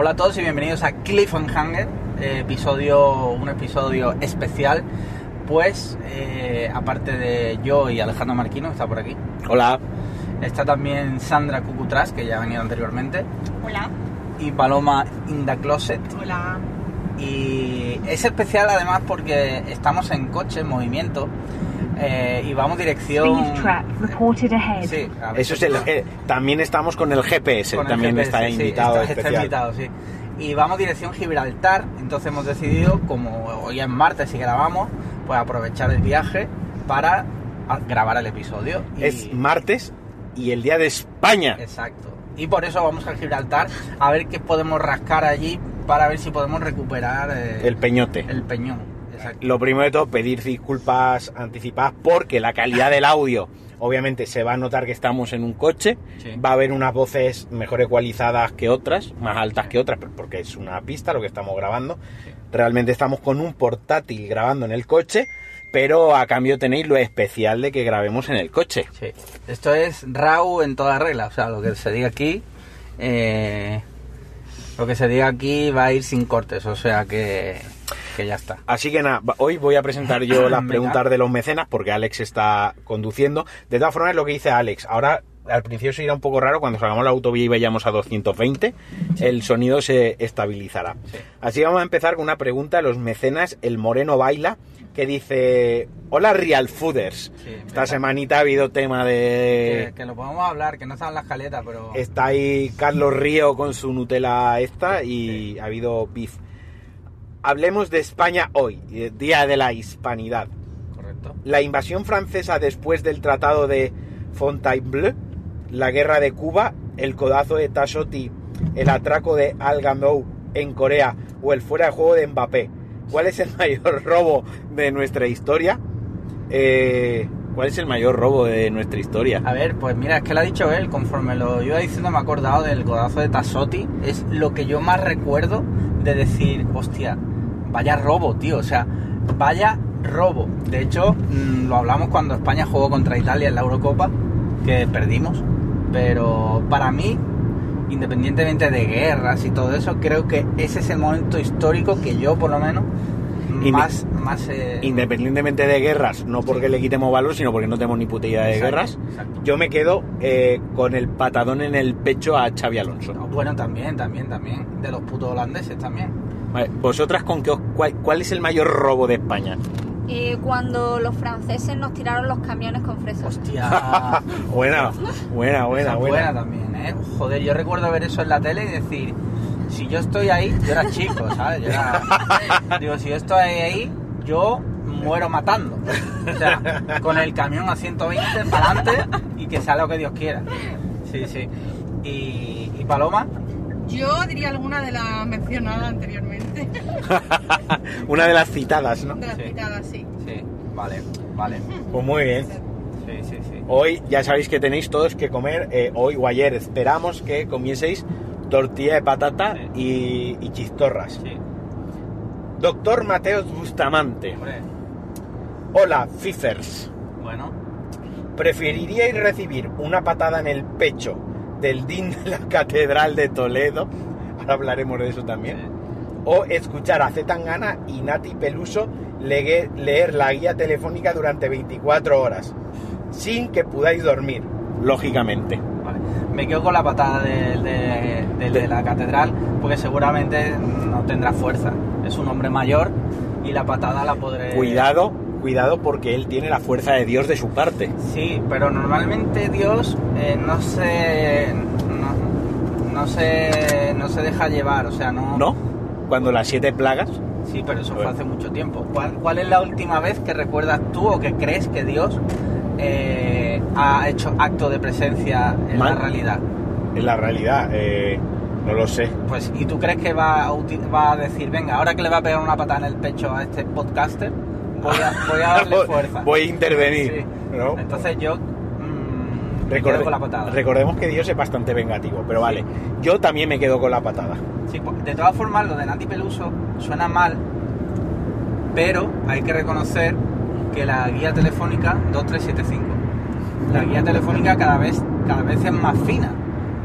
Hola a todos y bienvenidos a Cliffhanger, eh, episodio, un episodio especial. Pues, eh, aparte de yo y Alejandro Marquino, que está por aquí, Hola. está también Sandra Cucutras, que ya ha venido anteriormente, Hola. y Paloma in the Closet. Hola. Y es especial además porque estamos en coche, en movimiento, eh, y vamos dirección... Speed trap reported ahead. Sí, Eso es el, eh, también estamos con el GPS, Con el también GPS, está sí, invitado está- está especial. invitado, sí. Y vamos dirección Gibraltar, entonces hemos decidido, como hoy es martes y grabamos, pues aprovechar el viaje para grabar el episodio. Y- Es martes y el día de España. Exacto. Y por eso vamos a Gibraltar a ver qué podemos rascar allí para ver si podemos recuperar eh, El peñote. el peñón. Exacto. Lo primero de todo, pedir disculpas anticipadas porque la calidad del audio, obviamente se va a notar que estamos en un coche, Sí. va a haber unas voces mejor ecualizadas que otras, más altas que otras, porque es una pista lo que estamos grabando. Realmente estamos con un portátil grabando en el coche, pero a cambio tenéis lo especial de que grabemos en el coche. Sí. Esto es RAW en toda regla, o sea, lo que se diga aquí, eh, lo que se diga aquí va a ir sin cortes, o sea que, que ya está. Así que nada, hoy voy a presentar yo las preguntas de los mecenas porque Alex está conduciendo. De todas formas, lo que dice Alex, ahora al principio se irá un poco raro cuando salgamos la autovía y vayamos a 220, el sonido se estabilizará. Sí. Así que vamos a empezar con una pregunta de los mecenas, el Moreno Baila, que dice, hola Real Fooders. Sí, Esta semanita ha habido tema de... que lo podemos hablar, que no está en la escaleta, pero... Está ahí Carlos Río con su Nutella esta y ha habido beef. Hablemos de España hoy, Día de la Hispanidad. Correcto. La invasión francesa después del Tratado de Fontainebleau, la guerra de Cuba, el codazo de Tassotti, el atraco de Al Gamou en Corea o el fuera de juego de Mbappé. ¿Cuál es el mayor robo de nuestra historia? Eh, ¿Cuál es el mayor robo de nuestra historia? A ver, pues mira, es que lo ha dicho él, conforme lo iba diciendo me he acordado del codazo de Tassotti, es lo que yo más recuerdo de decir, hostia, vaya robo, tío, o sea, vaya robo. De hecho, mm, lo hablamos cuando España jugó contra Italia en la Eurocopa, que perdimos, pero para mí, independientemente de guerras y todo eso, creo que ese es el momento histórico que yo, por lo menos, más... más eh, Independientemente de guerras, no porque le quitemos valor, sino porque no tenemos ni puta idea de Exacto, guerras, exacto. yo me quedo eh, con el patadón en el pecho a Xavi Alonso. Bueno, también, también, también. De los putos holandeses también. Vale, ¿Vosotras con qué os- cuál, cuál es el mayor robo de España? Eh, cuando los franceses nos tiraron los camiones con fresas. Hostia. Buena, buena, buena, Esa buena. buena también, ¿eh? Joder, yo recuerdo ver eso en la tele y decir, si yo estoy ahí, yo era chico, ¿sabes? Yo era... Digo, si yo estoy ahí, yo muero matando. O sea, con el camión a 120 para adelante y que sea lo que Dios quiera. Sí, sí. Y, y Paloma, Yo diría alguna de las mencionadas anteriormente, Una de las citadas, ¿no? de las Sí. citadas, sí. sí, vale, vale. Pues muy bien. Sí, sí, sí. Hoy ya sabéis que tenéis todos que comer, eh, hoy o ayer esperamos que comieseis tortilla de patata y, y chistorras. Sí, Doctor Mateos Bustamante. hombre. Hola, Fifers. Bueno, ¿Preferiríais recibir una patada en el pecho del din de la Catedral de Toledo? Ahora hablaremos de eso también. sí. O escuchar a Zetangana y Nati Peluso leer la guía telefónica durante 24 horas, sin que podáis dormir, lógicamente. Me quedo con la patada del de, la catedral porque seguramente no tendrá fuerza. Es un hombre mayor y la patada la podré... Cuidado, cuidado porque él tiene la fuerza de Dios de su parte. Sí, pero normalmente Dios eh, no se... No, no se... No se deja llevar, o sea, no... ¿No? Cuando las siete plagas, Sí, pero eso fue hace mucho tiempo. ¿Cuál, cuál es la última vez que recuerdas tú o que crees que Dios eh, ha hecho acto de presencia en Mal. la realidad? en la realidad, eh, no lo sé. Pues, ¿y tú crees que va a, va a decir, venga, ahora que le va a pegar una patada en el pecho a este podcaster, voy a, voy a darle fuerza? Voy a intervenir. Sí. ¿no? Entonces yo mm, Recorde- quedo con la patada. Recordemos que Dios es bastante vengativo, pero vale. Yo también me quedo con la patada. Sí, pues, de todas formas, lo de Nati Peluso suena mal, pero hay que reconocer que la guía telefónica 2375, la guía telefónica cada vez, cada vez es más fina.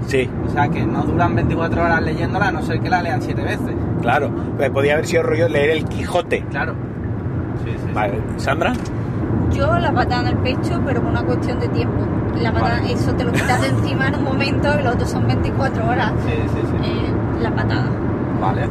Sí, O sea que no duran 24 horas leyéndola a no ser que la lean 7 veces. claro. Pues podía haber sido rollo leer el Quijote. Claro. Sí, sí, sí. Vale, Sandra. Yo la patada en el pecho, pero por una cuestión de tiempo. La patada, Vale. eso te lo quitas de encima en un momento y los otros son 24 horas. Sí, sí, sí. Eh, la patada. Vale.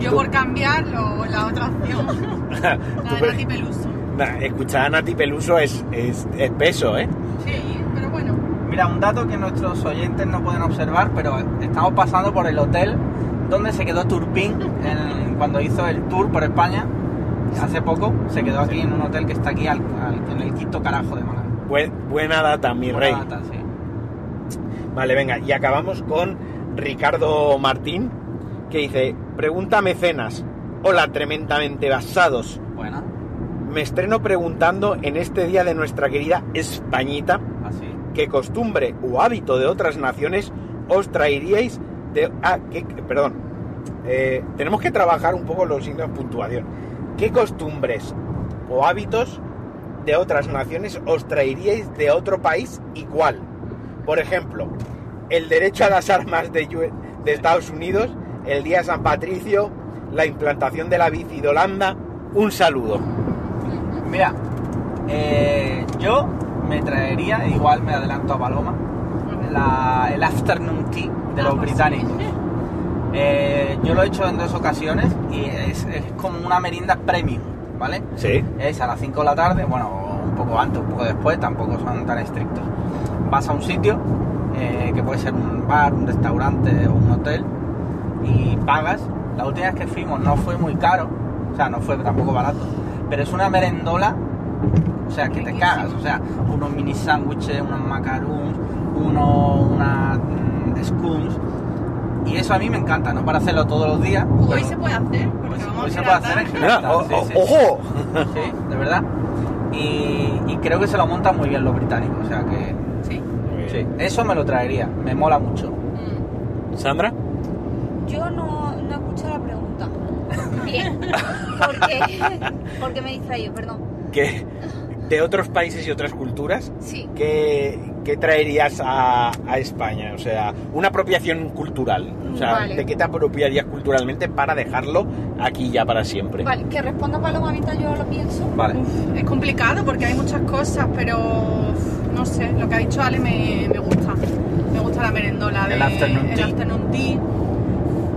Yo por cambiar lo- la otra opción, la de Nati Peluso. Nah, escuchar a Nati Peluso es, es, es peso, ¿eh? Sí, pero bueno. Mira, un dato que nuestros oyentes no pueden observar, pero estamos pasando por el hotel donde se quedó Turpin en- cuando hizo el tour por España hace poco. Se quedó aquí en un hotel que está aquí al- al- en el quinto carajo de Málaga. Buen- buena data, mi Buena rey. data, sí. Vale, venga, y acabamos con Ricardo Martín, que dice, pregunta mecenas. Hola, tremendamente basados. Buena, Me estreno preguntando en este día de nuestra querida Españita, así. ¿qué costumbre o hábito de otras naciones os traeríais de... Ah, ¿qué- perdón. Eh, tenemos que trabajar un poco los signos de puntuación. ¿Qué costumbres o hábitos de otras naciones os traeríais de otro país y cuál? Por ejemplo, el derecho a las armas de Estados Unidos, el Día de San Patricio, la implantación de la bici de Holanda. Un saludo. Mira, eh, yo me traería, igual me adelanto a Paloma, la- el afternoon tea de los británicos. Eh, yo lo he hecho en dos ocasiones y es, es como una merienda premium, ¿vale? Sí. Es a las 5 de la tarde, bueno, un poco antes, un poco después, tampoco son tan estrictos. Vas a un sitio, eh, que puede ser un bar, un restaurante o un hotel, y pagas. La última vez que fuimos no fue muy caro, o sea, no fue tampoco barato, pero es una merendola, o sea, que te cagas, o sea, unos mini sándwiches, unos macaroons, uno, unas mm, scones, y eso a mí me encanta, no para hacerlo todos los días. Hoy pero- se puede hacer, porque Hoy se- vamos hoy a se puede hacer en general. sí. ¡Ojo! Sí, de verdad. Y, y creo que se lo montan muy bien los británicos, o sea que Sí. sí, eso me lo traería, me mola mucho. Mm. Sandra. Yo no, no escucho la pregunta. Bien. Porque, porque me he distraído, perdón. que de otros países y otras culturas, Sí. ¿qué, qué traerías a, a España? O sea, una apropiación cultural. O sea, Vale. ¿de qué te apropiarías culturalmente para dejarlo aquí ya para siempre? Vale, que responda Paloma mientras yo lo pienso. Vale. Uf, es complicado porque hay muchas cosas, pero no sé, lo que ha dicho Ale me, me gusta. Me gusta la merendola de El afternoon el tea. afternoon tea.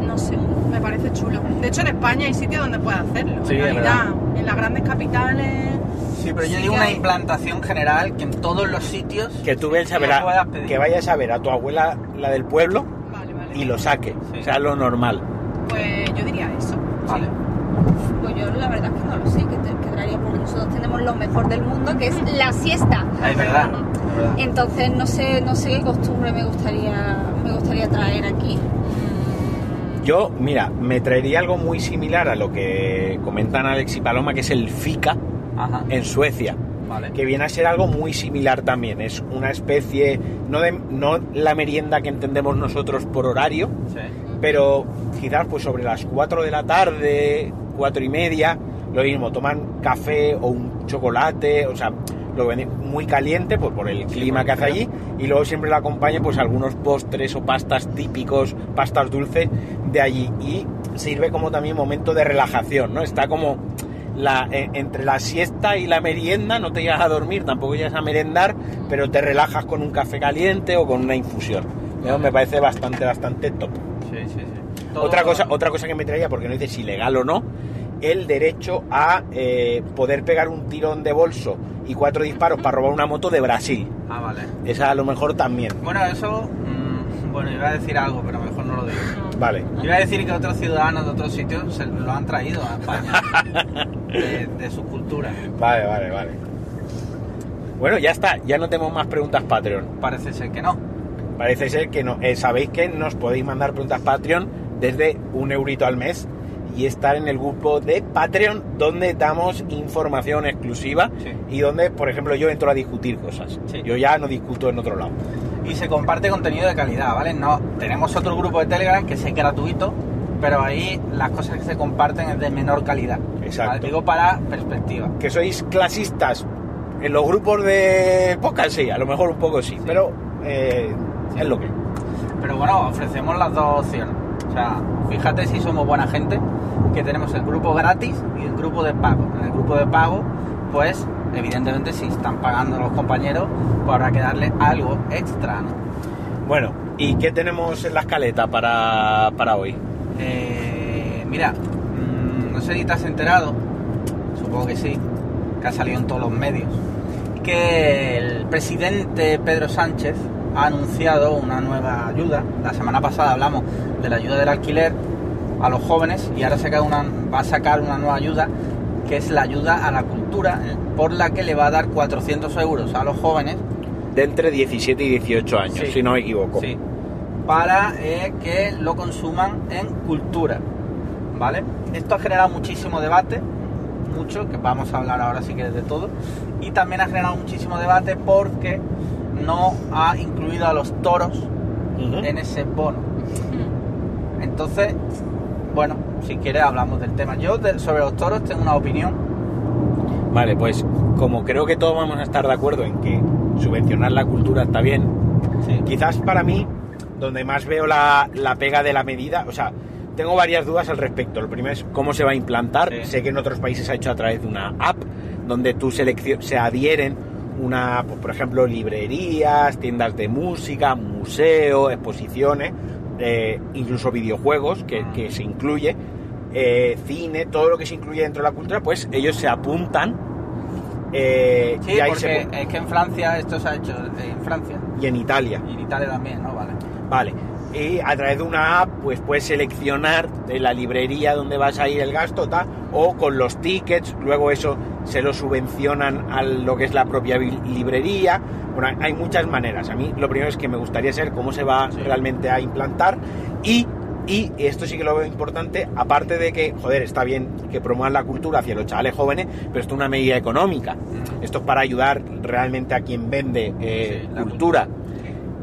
No sé, me parece chulo. De hecho, en España hay sitios donde puedes hacerlo. Sí, en realidad, en las grandes capitales. Sí, pero yo Sí digo que una hay. implantación general que en todos los sitios Que tú vayas a ver a- que vayas a ver a tu abuela, la del pueblo, Vale, vale. y lo saque. Sí. O sea, lo normal. Pues yo diría eso. Vale. Pues yo la verdad es que no lo sé, que te quedaría porque nosotros tenemos lo mejor del mundo, que es la siesta. Ah, Es verdad. es verdad. Entonces no sé, no sé qué costumbre me gustaría, me gustaría traer aquí. Yo, mira, me traería algo muy similar a lo que comentan Alex y Paloma, que es el FICA Ajá. en Suecia. Vale. que viene a ser algo muy similar también. Es una especie, no, de, no la merienda que entendemos nosotros por horario, Sí. pero quizás pues sobre las 4 de la tarde, 4 y media, lo mismo, toman café o un chocolate, o sea, lo venden muy caliente pues, por el clima que hace allí, y luego siempre le acompaña pues algunos postres o pastas típicos, pastas dulces de allí, y sirve como también momento de relajación, ¿no? Está como la, eh, entre la siesta y la merienda, no te llegas a dormir, tampoco llegas a merendar, pero te relajas con un café caliente o con una infusión. Eso Me parece bastante, bastante top. Sí, sí, sí. Todo- Otra cosa, otra cosa que me traía, porque no dice si legal o no, el derecho a eh, poder pegar un tirón de bolso y cuatro disparos para robar una moto de Brasil. Ah, vale. Esa a lo mejor también. Bueno, eso. mm, bueno, iba a decir algo, pero mejor no lo digo. Vale. Iba a decir que otros ciudadanos de otros sitios se lo han traído a España. de, de su cultura. Vale, vale, vale. Bueno, ya está, ya no tenemos más preguntas Patreon. Parece ser que no. Parece ser que no. Eh, Sabéis que nos podéis mandar preguntas Patreon desde un eurito al mes y estar en el grupo de Patreon donde damos información exclusiva Sí. y donde, por ejemplo, yo entro a discutir cosas. Sí. Yo ya no discuto en otro lado. Y se comparte contenido de calidad, ¿vale? No, tenemos otro grupo de Telegram que sí es gratuito, pero ahí las cosas que se comparten es de menor calidad. Exacto. ¿vale? Digo para perspectiva. Que sois clasistas en los grupos de podcast, sí, a lo mejor un poco sí, pero eh, es lo que. pero bueno, ofrecemos las dos opciones. O sea, fíjate si somos buena gente, que tenemos el grupo gratis y el grupo de pago. En el grupo de pago, pues, evidentemente, si están pagando los compañeros, pues habrá que darle algo extra, ¿no? Bueno, ¿y qué tenemos en la escaleta para, para hoy? Eh, mira, mm, no sé si te has enterado, supongo que sí, que ha salido en todos los medios, que el presidente Pedro Sánchez ha anunciado una nueva ayuda. La semana pasada hablamos de la ayuda del alquiler a los jóvenes y ahora saca una, va a sacar una nueva ayuda que es la ayuda a la cultura, eh, por la que le va a dar 400 euros a los jóvenes De entre 17 y 18 años, Sí. si no me equivoco. Sí. Para eh, que lo consuman en cultura. ¿Vale? Esto ha generado muchísimo debate, mucho, que vamos a hablar ahora si quieres de todo. Y también ha generado muchísimo debate porque no ha incluido a los toros en ese bono. Entonces, si quieres hablamos del tema. Yo de- sobre los toros tengo una opinión. Vale, pues como creo que todos vamos a estar de acuerdo en que subvencionar la cultura está bien, Sí. quizás para mí, donde más veo la, la pega de la medida, o sea, tengo varias dudas al respecto. Lo primero es cómo se va a implantar. Sí. Sé que en otros países se ha hecho a través de una app donde tú seleccio- se adhieren una, pues, por ejemplo, librerías, tiendas de música, museos, exposiciones, eh, incluso videojuegos que, que se incluye, eh, cine, todo lo que se incluye dentro de la cultura, pues ellos se apuntan eh, Sí, y ahí porque se es que en Francia esto se ha hecho eh, en Francia y en Italia. y en Italia también, ¿no? Vale. Vale. Y a través de una app, pues puedes seleccionar de la librería donde vas a ir el gasto, tal, o con los tickets, luego eso se lo subvencionan a lo que es la propia librería. Bueno, hay muchas maneras. A mí lo primero es que me gustaría saber cómo se va Sí. realmente a implantar y, y esto sí que lo veo importante, aparte de que, joder, está bien que promuevan la cultura hacia los chavales jóvenes, pero esto es una medida económica. Esto es para ayudar realmente a quien vende eh, Sí, cultura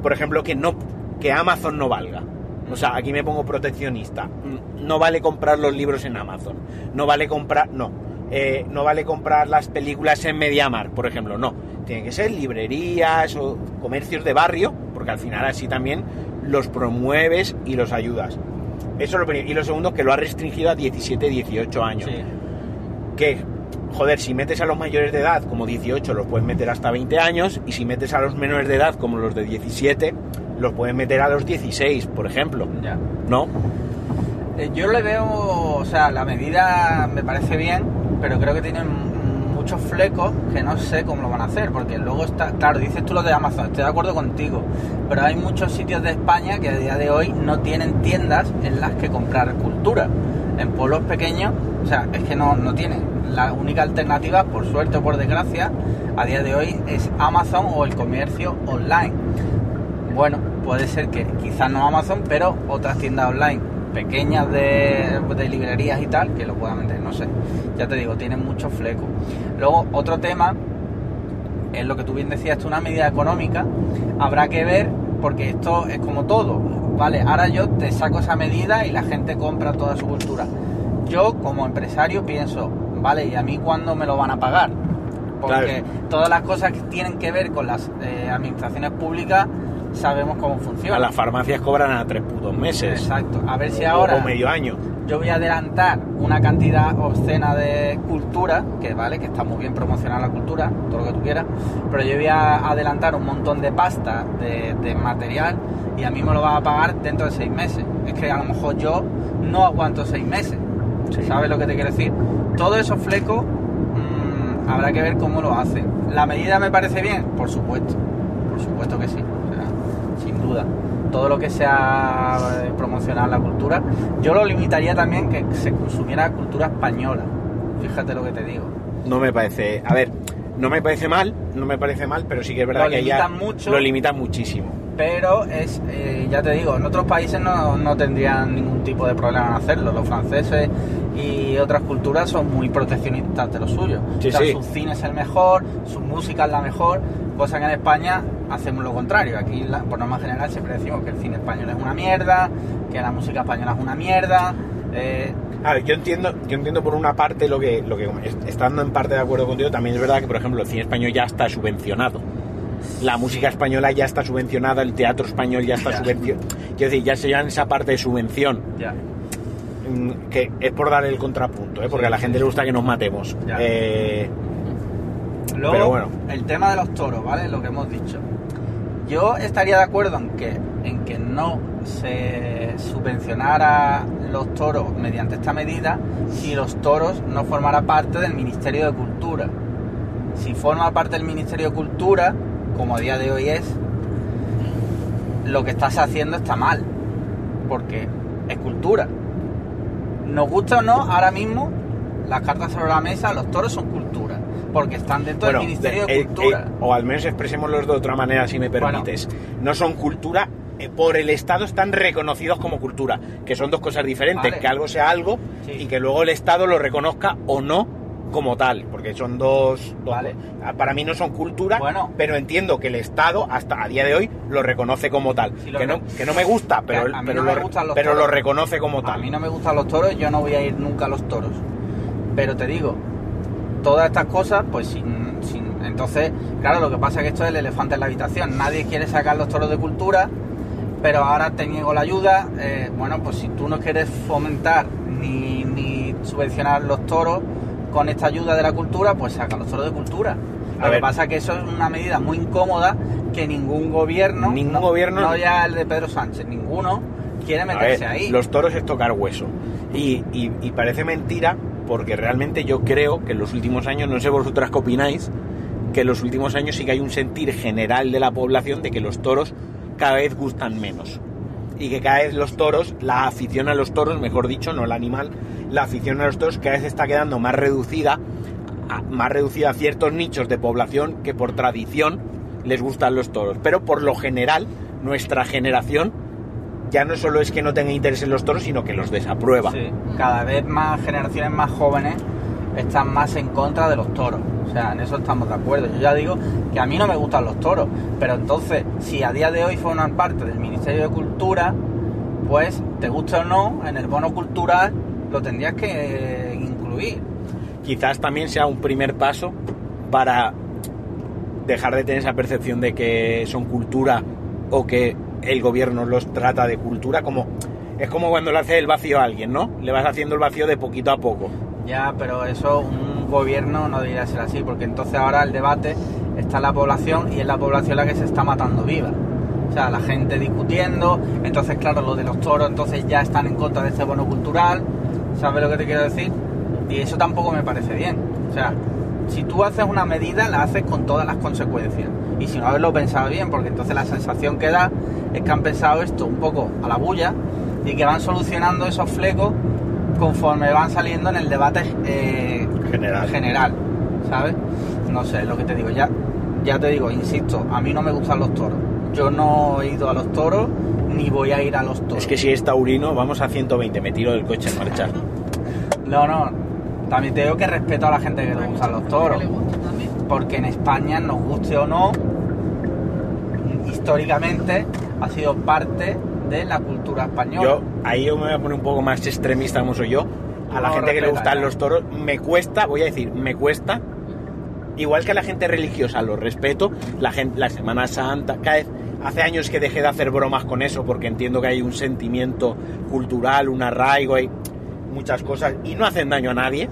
por ejemplo, que no que Amazon no valga. O sea, aquí me pongo proteccionista. Mm, No vale comprar los libros en Amazon. No vale comprar, no. Eh, no vale comprar las películas en Mediamar, por ejemplo. No. Tienen que ser librerías o comercios de barrio, porque al final así también los promueves y los ayudas. Eso es lo primero. Y lo segundo, que lo ha restringido a 17, 18 años Sí. que, joder, si metes a los mayores de edad como 18 los puedes meter hasta 20 años y si metes a los menores de edad como los de 17 los puedes meter a los 16, por ejemplo. Ya. ¿No? Eh, Yo le veo, o sea, la medida me parece bien, pero creo que tienen muchos flecos que no sé cómo lo van a hacer, porque luego está, claro, dices tú lo de Amazon, estoy de acuerdo contigo, pero hay muchos sitios de España que a día de hoy no tienen tiendas en las que comprar cultura. En pueblos pequeños, o sea, es que no, no tienen. La única alternativa, por suerte o por desgracia, a día de hoy es Amazon o el comercio online. Bueno, puede ser que quizás no Amazon, pero otras tiendas online pequeñas de, de librerías y tal que lo puedan vender, no sé. Ya te digo, tienen mucho fleco. Luego, otro tema es lo que tú bien decías, es una medida económica. Habrá que ver, porque esto es como todo. Vale, ahora yo te saco esa medida y la gente compra toda su cultura. Yo, como empresario, pienso, vale, ¿y a mí cuándo me lo van a pagar? Porque Claro. todas las cosas que tienen que ver con las eh, administraciones públicas sabemos cómo funciona. Las farmacias cobran a tres putos meses. Exacto. A ver si ahora O medio año. yo voy a adelantar una cantidad obscena de cultura, que vale, que está muy bien promocionar la cultura, todo lo que tú quieras, pero yo voy a adelantar un montón de pasta, de, de material, y a mí me lo va a pagar dentro de seis meses. Es que a lo mejor yo no aguanto seis meses. Sí. ¿Sabes lo que te quiero decir? Todos esos flecos mm, habrá que ver cómo lo hacen. ¿La medida me parece bien? Por supuesto. Por supuesto que sí. Duda. Todo lo que sea eh, promocionar la cultura. Yo lo limitaría también que se consumiera cultura española. Fíjate lo que te digo. No me parece. A ver, no me parece mal, no me parece mal, pero sí que es verdad Lo que ya limitan mucho. lo limitan muchísimo. Pero es, eh, ya te digo, en otros países no, no tendrían ningún tipo de problema en hacerlo. Los franceses y otras culturas son muy proteccionistas de lo suyo. Sí, o sea, sí. su cine es el mejor, su música es la mejor, cosa que en España hacemos lo contrario. Aquí, la- por norma general, siempre decimos que el cine español es una mierda, que la música española es una mierda. eh, A ver, yo entiendo, yo entiendo por una parte lo que, lo que estando en parte de acuerdo contigo, también es verdad que, por ejemplo, el cine español ya está subvencionado. la música española ya está subvencionada, el teatro español ya está subvencionado. Quiero decir, ya se llevan esa parte de subvención, Ya. Mm, que es por dar el contrapunto, ¿eh? porque a la gente le gusta que nos matemos. Eh, Luego, Pero bueno. el tema de los toros, ¿vale? Lo que hemos dicho. Yo estaría de acuerdo en que, en que no se subvencionara los toros mediante esta medida si los toros no formara parte del Ministerio de Cultura. Si forma parte del Ministerio de Cultura, como a día de hoy es, lo que estás haciendo está mal, porque es cultura. Nos gusta o no, ahora mismo las cartas sobre la mesa, los toros son cultura, porque están dentro bueno, del Ministerio de eh, Cultura. eh, o al menos expresémoslo de otra manera, si me permites. No son cultura, eh, por el Estado están reconocidos como cultura, que son dos cosas diferentes, Vale. que algo sea algo Sí. y que luego el Estado lo reconozca o no como tal, porque son dos... dos- Vale. ah, Para mí no son cultura, Bueno. pero entiendo que el Estado hasta a día de hoy lo reconoce como tal. Que, no, que no me gusta, pero, a pero, no me lo, pero toros. lo reconoce como A tal. mí no me gustan los toros, yo no voy a ir nunca a los toros. Pero te digo, todas estas cosas, pues sin, sin- Entonces, claro, lo que pasa es que esto es el elefante en la habitación. Nadie quiere sacar los toros de cultura, pero ahora te niego la ayuda. Eh, bueno, pues si tú no quieres fomentar ni, ni subvencionar los toros con esta ayuda de la cultura, pues saca los toros de cultura. A Lo ver. que pasa es que eso es una medida muy incómoda que ningún gobierno, Ningún no- gobierno- no ya el de Pedro Sánchez, ninguno quiere A meterse ver, ahí. Los toros es tocar hueso. Y, y- y parece mentira, porque realmente yo creo que en los últimos años, no sé vosotras qué opináis, que en los últimos años sí que hay un sentir general de la población de que los toros cada vez gustan menos. Y que cada vez los toros, la afición a los toros, mejor dicho, no el animal, la afición a los toros cada vez está quedando más reducida, más reducida a ciertos nichos de población que por tradición les gustan los toros. Pero por lo general, nuestra generación ya no solo es que no tenga interés en los toros, sino que los desaprueba. Sí, cada vez más generaciones más jóvenes están más en contra de los toros. O sea, en eso estamos de acuerdo. Yo ya digo que a mí no me gustan los toros, pero entonces, si a día de hoy forman parte del Ministerio de Cultura, pues, te guste o no, en el bono cultural lo tendrías que eh, incluir. Quizás también sea un primer paso para dejar de tener esa percepción de que son cultura o que el gobierno los trata de cultura como es como cuando le hace el vacío a alguien, ¿no? Le vas haciendo el vacío de poquito a poco. Ya, pero eso un gobierno no debería ser así, porque entonces ahora el debate está en la población y es la población la que se está matando viva. O sea, la gente discutiendo, entonces claro, los de los toros entonces ya están en contra de este bono cultural, ¿sabes lo que te quiero decir? Y eso tampoco me parece bien. O sea, si tú haces una medida, la haces con todas las consecuencias. Y si no haberlo pensado bien, porque entonces la sensación que da es que han pensado esto un poco a la bulla y que van solucionando esos flecos conforme van saliendo en el debate eh, General. general, ¿sabes? No sé, lo que te digo. Ya, ya te digo, insisto, a mí no me gustan los toros. Yo no he ido a los toros ni voy a ir a los toros. Es que si es taurino, vamos a 120, me tiro del coche en marcha. No, no. También te digo que respeto a la gente que le gustan los toros. Porque en España, nos guste o no, históricamente ha sido parte de la cultura española. Yo, ahí yo me voy a poner un poco más extremista como soy yo. A la No, gente que le respeta, gustan ya. los toros, me cuesta, voy a decir, me cuesta. Igual que a la gente religiosa lo respeto, la, gente, la Semana Santa, cada vez, hace años que dejé de hacer bromas con eso porque entiendo que hay un sentimiento cultural, un arraigo, hay muchas cosas y no hacen daño a nadie.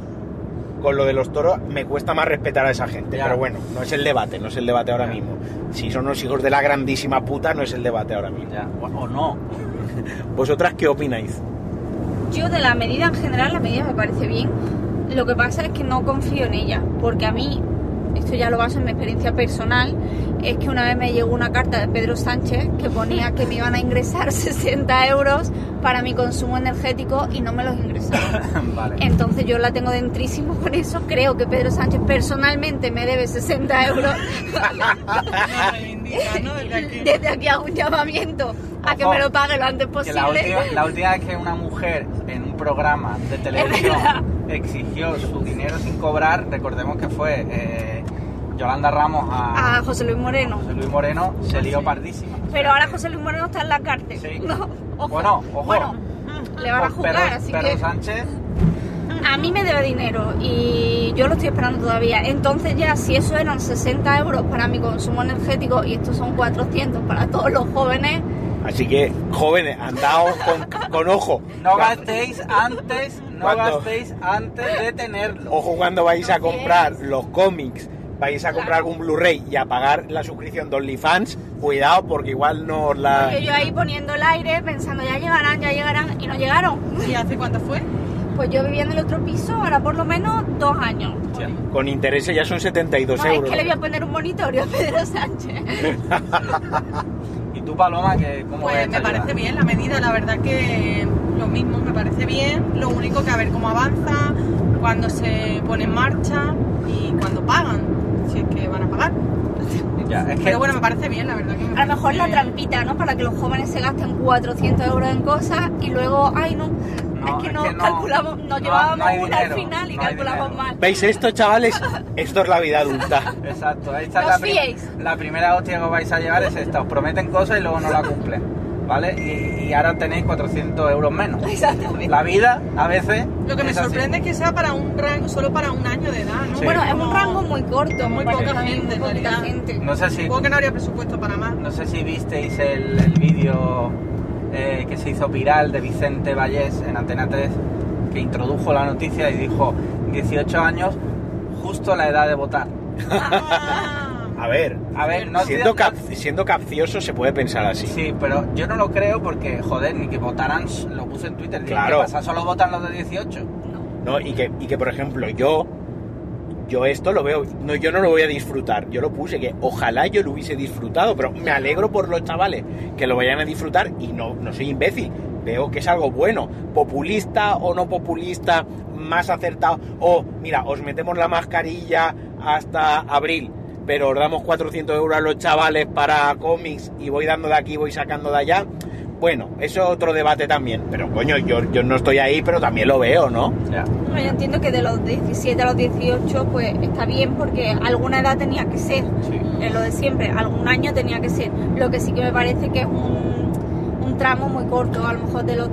Con lo de los toros me cuesta más respetar a esa gente, Ya. pero bueno, no es el debate, no es el debate ahora Ya. mismo. Si son los hijos de la grandísima puta, no es el debate ahora mismo. Ya, o, o no. ¿Vosotras qué opináis? Yo de la medida en general, la medida me parece bien. Lo que pasa es que no confío en ella, porque a mí, esto ya lo baso en mi experiencia personal, es que una vez me llegó una carta de Pedro Sánchez que ponía que me iban a ingresar 60 euros para mi consumo energético y no me los ingresaron. vale. Entonces yo la tengo dentrísimo con eso. Creo que Pedro Sánchez personalmente me debe 60 euros. Desde aquí. Hago un llamamiento a que Ojo, me lo pague lo antes Que posible. la última, la última vez que una mujer en un programa de televisión exigió su dinero sin cobrar, recordemos que fue eh, Yolanda Ramos a, A José Luis Moreno. José Luis Moreno, se lió pardísima. Pero ahora José Luis Moreno está en la cárcel. Sí. No, ojo. Bueno, ojo. Bueno, le van a Pues juzgar, Pedro- así Pedro que... Sánchez, a mí me debe dinero y yo lo estoy esperando todavía. Entonces ya, si eso eran 60 euros para mi consumo energético y estos son 400 para todos los jóvenes, Así que, jóvenes, andaos con, con ojo. No gastéis antes, no Cuando- gastéis antes de tenerlo. Ojo cuando vais a comprar los cómics, vais a comprar algún Blu-ray y a pagar la suscripción de OnlyFans, cuidado porque igual no os la... porque yo ahí poniendo el aire pensando ya llegarán, ya llegarán y no llegaron. ¿Y hace cuánto fue? Pues yo vivía en el otro piso ahora por lo menos dos años. Con intereses ya son 72 No, es euros. que le voy a poner un monitorio a Pedro Sánchez. ¿Y tú, Paloma, que cómo ves Pues me parece ayuda? bien la medida, la verdad que lo mismo me parece bien. Lo único que a ver cómo avanza, cuando se pone en marcha y cuando pagan, si es que van a pagar. Ya, es que Pero bueno, me parece bien, la verdad que me A lo mejor la trampita, ¿no? Para que los jóvenes se gasten 400 euros en cosas y luego, ay no, No, es que es no que no- calculamos, nos no- llevábamos una dinero, al final y calculamos mal. ¿Veis esto, chavales? Esto es la vida adulta. Exacto, esta No es la, prim- la primera hostia que os vais a llevar es esta, os prometen cosas y luego no la cumplen, ¿vale? Y, y ahora tenéis 400 euros menos. Exactamente. La vida, a veces... Lo que me es así. sorprende es que sea para un rango, solo para un año de edad, ¿no? Sí. Bueno, es un rango muy corto, muy parece poca gente, muy realidad. gente. No sé si... Supongo que no habría presupuesto para más. No sé si visteis el, el vídeo eh, que se hizo viral de Vicente Vallés en Antena 3, que introdujo la noticia y dijo 18 años, justo la edad de votar. A ver, A ver, no siendo, estoy- cap- siendo capcioso se puede pensar así. Sí, pero yo no lo creo porque, joder, ni que votaran, lo puse en Twitter. Claro. ¿Qué pasa? ¿Solo votan los de 18? ¿no? Y que, y que, por ejemplo, yo, yo esto lo veo, no, yo no lo voy a disfrutar. Yo lo puse que ojalá yo lo hubiese disfrutado, pero me alegro por los chavales que lo vayan a disfrutar y no, no soy imbécil. Veo que es algo bueno, populista o no populista, más acertado. O, mira, os metemos la mascarilla hasta abril, pero os damos 400 euros a los chavales para cómics y voy dando de aquí, voy sacando de allá. Bueno, eso es otro debate también, pero coño, yo, yo no estoy ahí, pero también lo veo, ¿no? Ya. Bueno, yo entiendo que de los 17 a los 18 pues está bien porque alguna edad tenía que ser, Sí. es lo de siempre, algún año tenía que ser. Lo que sí que me parece que es un, un tramo muy corto, a lo mejor de los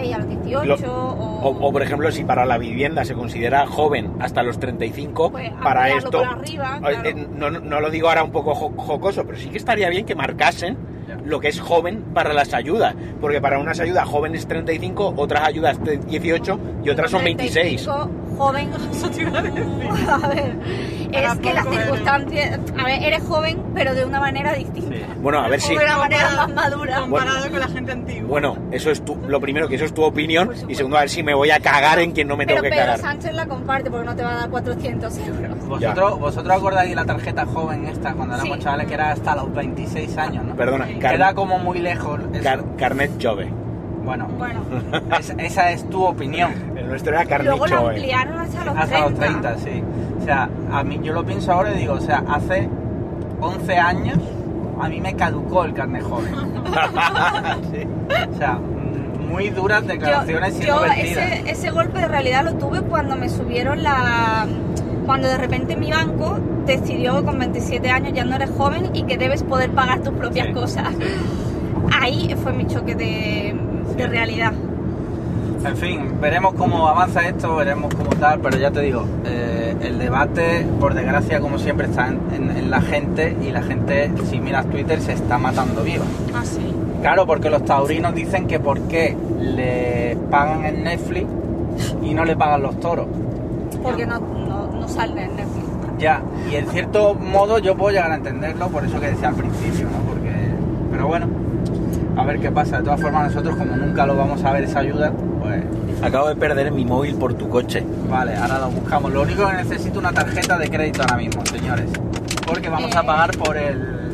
16 a los 18 Lo- o, O, o, por ejemplo, si para la vivienda se considera joven hasta los 35, Pues, para esto, por arriba, eh, claro. eh, no, no lo digo ahora un poco jo- jocoso, pero sí que estaría bien que marcasen lo que es joven para las ayudas, porque para unas ayudas jóvenes 35, otras ayudas de 18 y otras son 26. 35, joven. Eso te iba a decir. A ver, es que las eres. circunstancias. A ver, eres joven, pero de una manera distinta. Sí. Bueno, a ver si... De una manera más madura. Comparado con la gente antigua. Bueno, eso es tu, lo primero, que eso es tu opinión, y segundo, a ver si me voy a cagar en quien no me Pero tengo que Pedro cagar. Sánchez la comparte porque no te va a dar 400 euros. ¿Vosotros, ¿Vosotros acordáis la tarjeta joven esta, cuando éramos Sí. chavales, que era hasta los 26 años, ¿no? Perdona, Queda como muy lejos. car- carnet jove. Bueno, Bueno, es- esa es tu opinión. El nuestro era carnet luego lo jove. ampliaron hasta los Hasta 30. los 30, sí. O sea, a mí yo lo pienso ahora y digo, o sea, hace 11 años a mí me caducó el carnet joven. Sí. O sea, muy duras declaraciones yo, yo ese, ese golpe de realidad lo tuve cuando me subieron la... Cuando de repente mi banco decidió que con 27 años ya no eres joven y que debes poder pagar tus propias Sí, cosas. Ahí fue mi choque de, de realidad. En fin, veremos cómo avanza esto, veremos cómo tal, pero ya te digo, eh, el debate, por desgracia, como siempre, está en, en- en la gente y la gente, si miras Twitter, se está matando viva. Ah, sí. Claro, porque los taurinos dicen que por qué le pagan en Netflix y no le pagan los toros. Porque no, no, no sale en Netflix. Ya, y en cierto modo yo puedo llegar a entenderlo, por eso que decía al principio, ¿no? Porque, pero bueno, a ver qué pasa. De todas formas, nosotros como nunca lo vamos a ver esa ayuda, pues Acabo de perder mi móvil por tu coche. vale, ahora lo buscamos. Lo único que necesito es una tarjeta de crédito ahora mismo, señores. Porque vamos a Eh. pagar por el...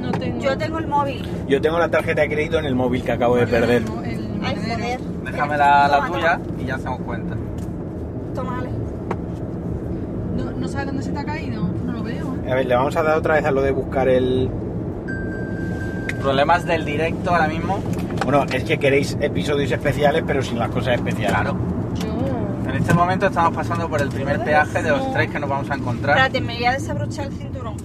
No tengo. Yo tengo el móvil. Yo tengo la tarjeta de crédito en el móvil que acabo de perder. El Ay, joder. Déjame la, la tuya y ya hacemos cuenta. Toma, Ale. No, ¿No sabes dónde se te ha caído? No lo veo. A ver, le vamos a dar otra vez a lo de buscar el... Problemas del directo ahora mismo. Bueno, es que queréis episodios especiales, pero sin las cosas especiales. Claro. En este momento estamos pasando por el primer peaje de los tres que nos vamos a encontrar. Espérate, me voy a desabrochar el cinturón.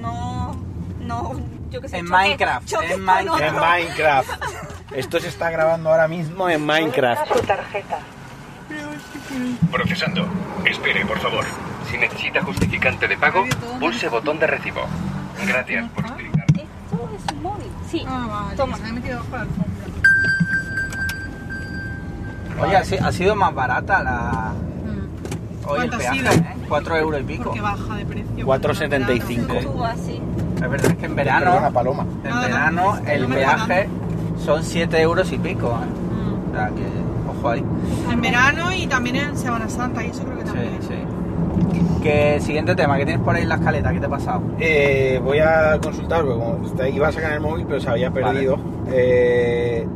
No, no, yo qué sé. En choque- Minecraft, choque en Minecraft. En otro. Minecraft. Esto se está grabando ahora mismo en Minecraft. Tu tarjeta. Procesando. Espere, por favor. Si necesita justificante de pago, pulse botón de recibo. Gracias por utilizar. Esto es un móvil. Sí. Ah, vale. Toma. Se me he metido bajo la alfombra. Oye, ha, si- ha sido más barata la. Hoy el ¿Cuánto ha peaje, sido? ¿eh? 4 euros y pico. Porque baja de precio. 4,75. Tú así. Es verdad que en Perdona, verano, Paloma. en Nada, verano nada. el No me peaje son 7 euros y pico. ¿eh? Mm. O sea que, ojo ahí. En verano y también en Semana Santa, y eso creo que Sí, también. sí. Que siguiente tema, que tienes por ahí en la escaleta? ¿Qué te ha pasado? Eh, voy a consultar, porque como está- iba a sacar el móvil, pero se había perdido. Eh,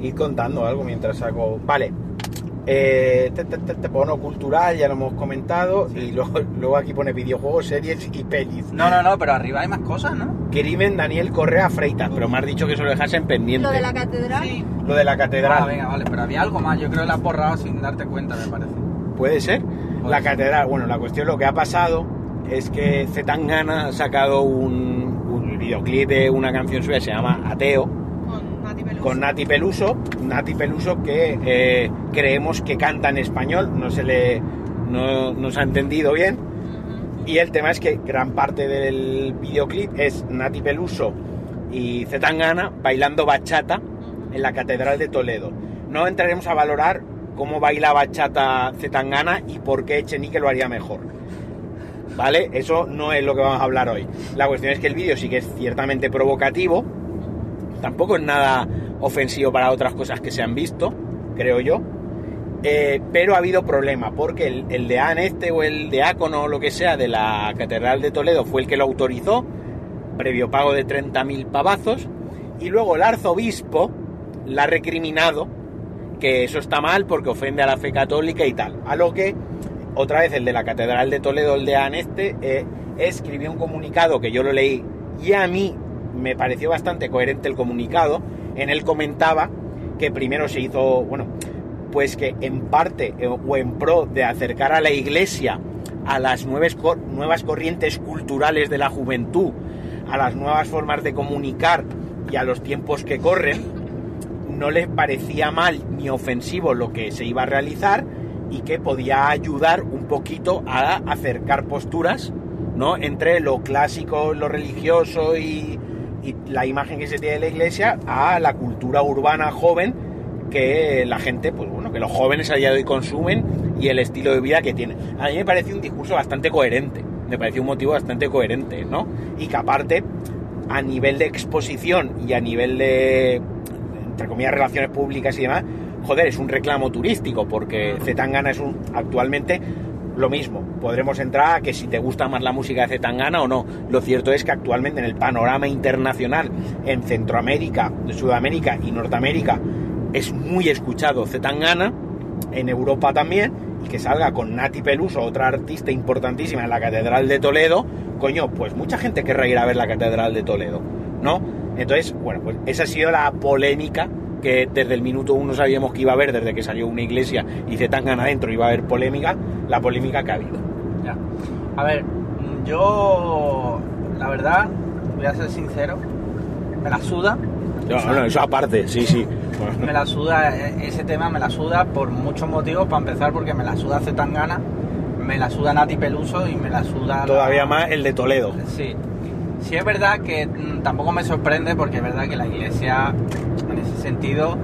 ir contando algo mientras saco. Vale. Eh, te, te, te- te pone cultural, ya lo hemos comentado. Y luego, luego aquí pone videojuegos, series y pelis. No, no, no, pero arriba hay más cosas, ¿no? Crimen Daniel Correa Freitas, pero me has dicho que eso lo dejasen pendiente. Lo de la catedral. Sí. Lo de la catedral. Ah, venga, vale, pero había algo más. Yo creo que la has borrado sin darte cuenta, me parece. Puede ser. Puede la ser. catedral, bueno, la cuestión lo que ha pasado es que Zetangana ha sacado un, un videoclip de una canción suya que se llama Ateo Con Nati Peluso. con Nati Peluso. Nati Peluso que eh, creemos que canta en español, no se le no, no se ha entendido bien. Y el tema es que gran parte del videoclip es Nati Peluso y Zetangana bailando bachata en la Catedral de Toledo. No entraremos a valorar cómo baila bachata Zetangana y por qué Echenique lo haría mejor. ¿Vale? Eso no es lo que vamos a hablar hoy. La cuestión es que el vídeo sí que es ciertamente provocativo. Tampoco es nada ofensivo para otras cosas que se han visto, creo yo. Eh, pero ha habido problema porque el, el deán este o el diácono o lo que sea de la Catedral de Toledo fue el que lo autorizó, previo pago de 30.000 pavazos, y luego el arzobispo la ha recriminado que eso está mal porque ofende a la fe católica y tal. A lo que, otra vez el de la Catedral de Toledo, el deán este, eh, escribió un comunicado que yo lo leí y a mí me pareció bastante coherente el comunicado. En él comentaba que primero se hizo, bueno, pues que en parte eh, o en pro de acercar a la iglesia a las nuevas, nuevas corrientes culturales de la juventud, a las nuevas formas de comunicar y a los tiempos que corren, no le parecía mal ni ofensivo lo que se iba a realizar y que podía ayudar un poquito a acercar posturas, ¿no? Entre lo clásico, lo religioso y, y la imagen que se tiene de la iglesia a la cultura urbana joven que la gente, pues bueno, que los jóvenes a día de hoy consumen y el estilo de vida que tienen. A mí me pareció un discurso bastante coherente, me pareció un motivo bastante coherente, ¿no? Y que aparte, a nivel de exposición y a nivel de, entre comillas, relaciones públicas y demás, joder, es un reclamo turístico, porque Zetangana es un, actualmente lo mismo. Podremos entrar a que si te gusta más la música de Zetangana o no. Lo cierto es que actualmente en el panorama internacional, en Centroamérica, Sudamérica y Norteamérica, es muy escuchado Zetangana, en Europa también, y que salga con Nati Peluso, otra artista importantísima en la Catedral de Toledo, coño, pues mucha gente querrá ir a ver la Catedral de Toledo, ¿no? Entonces, bueno, pues esa ha sido la polémica que desde el minuto uno sabíamos que iba a haber, desde que salió una iglesia y Zetangana adentro iba a haber polémica, la polémica que ha habido. Ya. A ver, yo, la verdad, voy a ser sincero, me la suda. No, no, eso aparte, sí, sí. Me la suda, e- ese tema me la suda por muchos motivos. Para empezar, porque me la suda Zetangana, me la suda Nati Peluso y me la suda. la- Todavía más el de Toledo. Sí. Sí es verdad que mm, tampoco me sorprende porque es verdad que la iglesia en ese sentido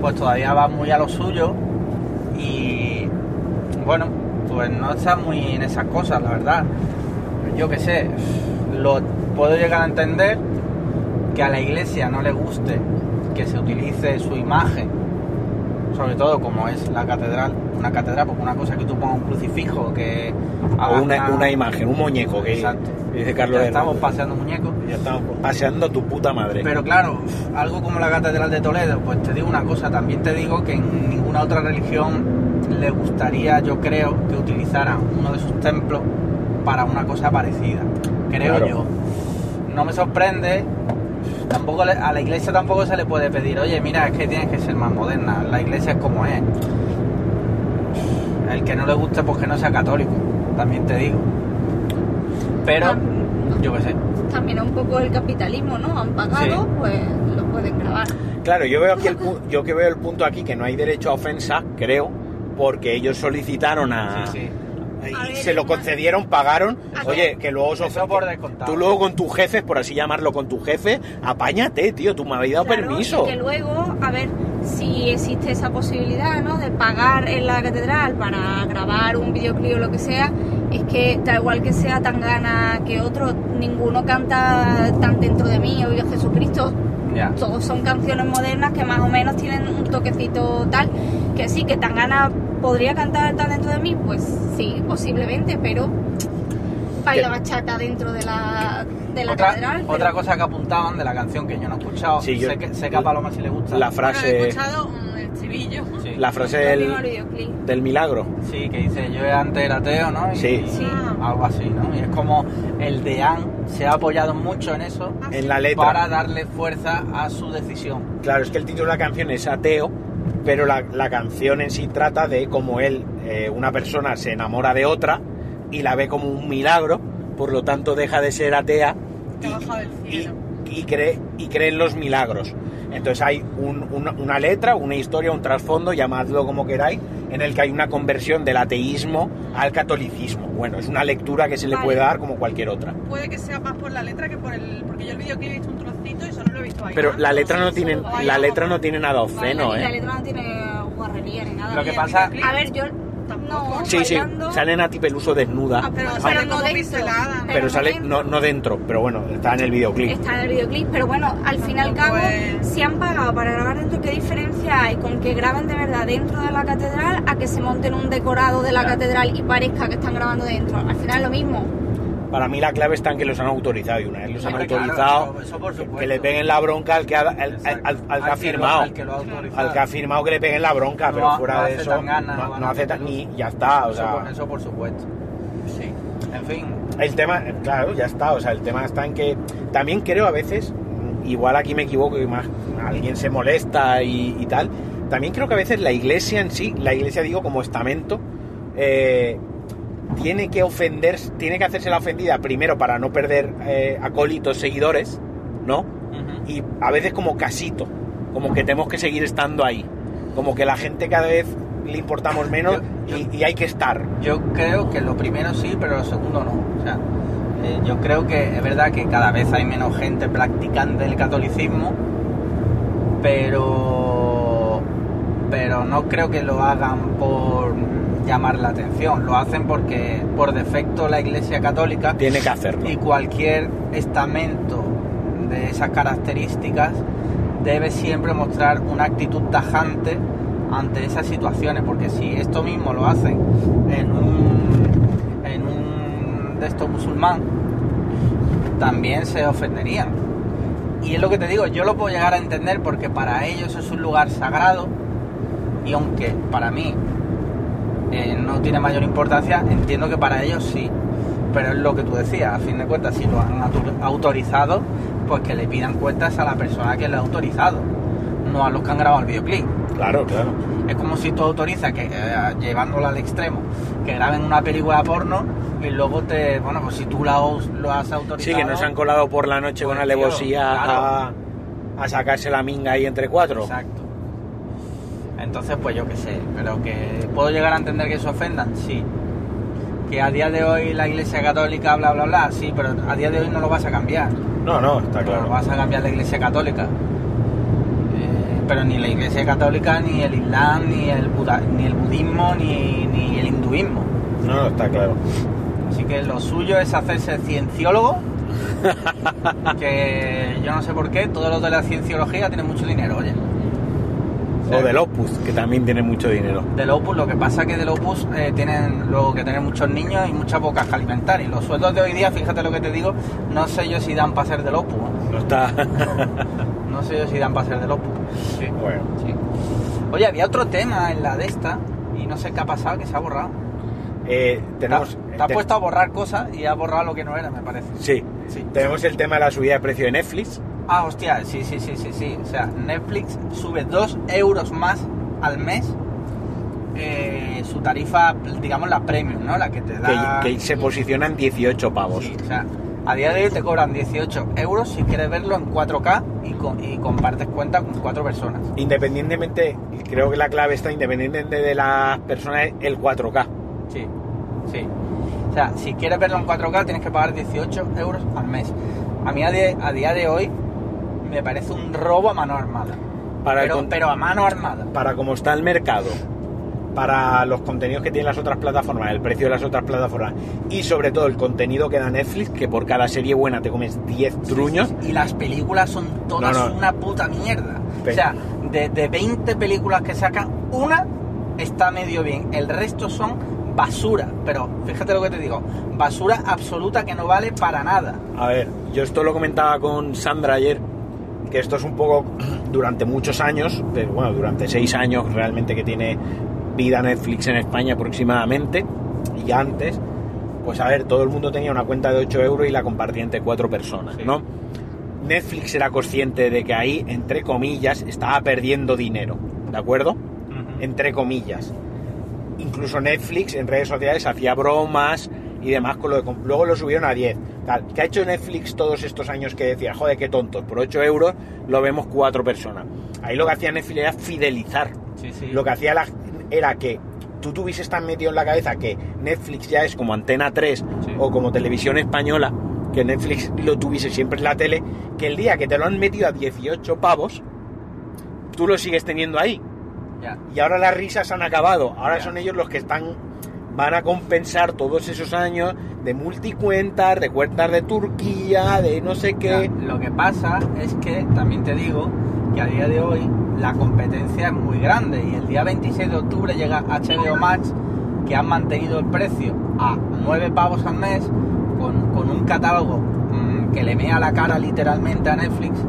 pues todavía va muy a lo suyo y bueno, pues no está muy en esas cosas, la verdad. Yo qué sé, lo puedo llegar a entender que a la iglesia no le guste que se utilice su imagen, sobre todo como es la catedral, una catedral, porque una cosa que tú pongas un crucifijo, que O una, una imagen, un muñeco que Exacto. dice Carlos Ya de estamos Hernández. paseando muñecos. Ya estamos paseando tu puta madre. Pero claro, algo como la Catedral de Toledo, pues te digo una cosa, también te digo que en ninguna otra religión le gustaría, yo creo, que utilizaran uno de sus templos para una cosa parecida. Creo Claro. yo. No me sorprende. Tampoco le- a la iglesia tampoco se le puede pedir, oye, mira, es que tienes que ser más moderna. La iglesia es como es. El que no le guste, pues que no sea católico. También te digo. Pero, yo qué sé. También un poco el capitalismo, ¿no? Han pagado, Sí. pues los pueden grabar. Claro, yo veo aquí el pu- yo que veo el punto aquí que no hay derecho a ofensa, creo, porque ellos solicitaron a Sí, sí. Y se lo concedieron, pagaron. Oye, que luego descontado. Tú luego con tus jefes, por así llamarlo, con tu jefe, apáñate, tío, tú me habéis dado Claro, permiso. Y que luego, a ver si existe esa posibilidad, ¿no? De pagar en la catedral para grabar un videoclip o lo que sea. Es que da igual que sea tan gana que otro, ninguno canta tan dentro de mí, oye Jesucristo. Todos son canciones modernas que más o menos tienen un toquecito tal. Que sí, que tan gana podría cantar tan dentro de mí, pues sí, posiblemente, pero baila Que- bachata dentro de la, de la Otra, catedral. pero- otra cosa que apuntaban de la canción que yo no he escuchado, Sí, yo- sé, que, sé que a Paloma sí le gusta. La Bueno, he frase, escuchado el estribillo. Sí. la frase del, del milagro. Sí, que dice yo antes era ateo, ¿no? Y- Sí. Sí. Algo así, ¿no? Y es como el deán se ha apoyado mucho en eso En la letra. para darle fuerza a su decisión. Claro, es que el título de la canción es ateo, pero la, la canción en sí trata de cómo él, eh, una persona, se enamora de otra y la ve como un milagro, por lo tanto deja de ser atea Que y, cielo. y cree, y cree en los milagros. Entonces hay un- una, una letra, una historia, un trasfondo, llamadlo como queráis, en el que hay una conversión del ateísmo al catolicismo. Bueno, es una lectura que se le Vale. puede dar como cualquier otra. Puede que sea más por la letra que por el. Porque yo el videoclip he visto un trocito y solo lo he visto ahí. Pero la letra no tiene, la letra no tiene nada obsceno, Vale, y La ¿eh? letra no tiene guarrería ni nada. Lo que pasa- A ver, yo Tampoco. no. Sí, sí, bailando- sale Nati Peluso desnuda. Ah, pero, Ah, pero no dentro. pincelada. pero no sale no, no dentro, pero bueno, está en el videoclip. Está en el videoclip, pero bueno, al fin y al cabo, es- si han pagado para grabar dentro, ¿qué diferencia hay con que graben de verdad dentro de la catedral a que se monten un decorado de la catedral y parezca que están grabando dentro? Al final es lo mismo. Para mí la clave está en que los han autorizado y una vez los han claro, autorizado, eso- eso que le peguen la bronca al que ha, al, al- Exacto. al- al que ha firmado. al que lo ha autorizado. Al que ha firmado que le peguen la bronca, No pero fuera no de eso gana, no, no hace tan, ni ya está, o Eso sea, por- eso por supuesto. Sí. En fin. el tema, claro, ya está, o sea, el tema está en que también creo a veces, igual aquí me equivoco y más alguien se molesta y, y tal, también creo que a veces la iglesia en sí, la iglesia digo como estamento, eh, tiene que ofender, tiene que hacerse la ofendida primero para no perder eh, acólitos, seguidores, ¿no? y a veces como casito, como que tenemos que seguir estando ahí, como que la gente cada vez le importamos menos Yo- yo- y, y hay que estar. Yo creo que lo primero sí, pero lo segundo no. O sea, eh, yo creo que es verdad que cada vez hay menos gente practicante del catolicismo, pero pero no creo que lo hagan por llamar la atención, lo hacen porque por defecto la Iglesia Católica Tiene que hacerlo. y cualquier estamento de esas características debe siempre mostrar una actitud tajante ante esas situaciones, porque si esto mismo lo hacen en un, en un de estos musulmán, también se ofenderían. Y es lo que te digo, yo lo puedo llegar a entender porque para ellos es un lugar sagrado y aunque para mí eh, no tiene mayor importancia, entiendo que para ellos sí. Pero es lo que tú decías, a fin de cuentas, si lo han autor- autorizado, pues que le pidan cuentas a la persona que le ha autorizado, no a los que han grabado el videoclip. Claro, claro. Es como si tú autorizas, que, eh, llevándolo al extremo, que graben una película porno y luego te. Bueno, pues si tú la, lo has autorizado. Sí, que nos han colado por la noche Pues, con alevosía claro. a, a sacarse la minga ahí entre cuatro. Exacto. Entonces, pues yo qué sé, pero que puedo llegar a entender que se ofendan, sí. Que a día de hoy la Iglesia Católica, bla, bla, bla, sí, pero a día de hoy no lo vas a cambiar. No, no, está No claro. vas a cambiar la Iglesia Católica. Eh, pero ni la Iglesia Católica, ni el Islam, ni el, Buda- ni el budismo, ni, ni el hinduismo. No, no, está claro. Así que lo suyo es hacerse cienciólogo. que yo no sé por qué, todos los de la cienciología tienen mucho dinero, oye. O del Opus, que también tiene mucho dinero. Del Opus, lo que pasa es que del Opus eh, tienen luego que tener muchos niños y muchas bocas que alimentar. Y los sueldos de hoy día, fíjate lo que te digo, no sé yo si dan para ser del Opus. ¿eh? No está. No sé yo si dan para ser del Opus. Sí. bueno. sí. Oye, había otro tema en la de esta y no sé qué ha pasado, que se ha borrado. Eh, Te, tenemos. te has te- puesto a borrar cosas y has borrado lo que no era, me parece. Sí. Sí. Tenemos el tema de la subida de precio de Netflix. Ah, hostia, sí, sí, sí, sí, sí. O sea, Netflix sube 2 euros más al mes eh, su tarifa, digamos la premium, ¿no? La que te da... que se posiciona en 18 pavos. Sí, o sea, A día de hoy te cobran 18 euros si quieres verlo en 4K y, co- y compartes cuenta con cuatro personas. Independientemente, creo que la clave está independientemente de las personas, es el 4K. Sí, sí. O sea, si quieres verlo en 4K tienes que pagar 18 euros al mes. A mí a día de hoy me parece un robo a mano armada. Para, el pero, con- pero a mano armada. para cómo está el mercado, para los contenidos que tienen las otras plataformas, el precio de las otras plataformas y sobre todo el contenido que da Netflix, que por cada serie buena te comes 10 truños. Y las películas son todas No, no. una puta mierda. Pe- O sea, de, de 20 películas que sacan, una está medio bien. El resto son basura. Pero fíjate lo que te digo. Basura absoluta que no vale para nada. A ver, yo esto lo comentaba con Sandra ayer, que esto es un poco durante muchos años, de- bueno, durante seis años realmente que tiene vida Netflix en España aproximadamente, y antes, pues a ver, todo el mundo tenía una cuenta de 8 euros y la compartía entre cuatro personas, Sí. ¿no? Netflix era consciente de que ahí, entre comillas, estaba perdiendo dinero, ¿de acuerdo? Entre comillas. Incluso Netflix en redes sociales hacía bromas y demás con lo de... comp- Luego lo subieron a 10. Tal. ¿Qué ha hecho Netflix todos estos años que decía, joder, qué tontos, por 8 euros lo vemos cuatro personas? Ahí lo que hacía Netflix era fidelizar. Sí, sí. Lo que hacía la- era que tú tuvieses tan metido en la cabeza que Netflix ya es como Antena 3 Sí. o como televisión española, que Netflix lo tuviese siempre en la tele, que el día que te lo han metido a 18 pavos, tú lo sigues teniendo ahí. Y ahora las risas han acabado. Ahora son ellos los que están van a compensar todos esos años de multicuentas, de cuentas de Turquía, de no sé qué. Lo que pasa es que también te digo que a día de hoy la competencia es muy grande y el día 26 de octubre llega HBO Max que han mantenido el precio a 9 pavos al mes con, con un catálogo mm, que le mea la cara literalmente a Netflix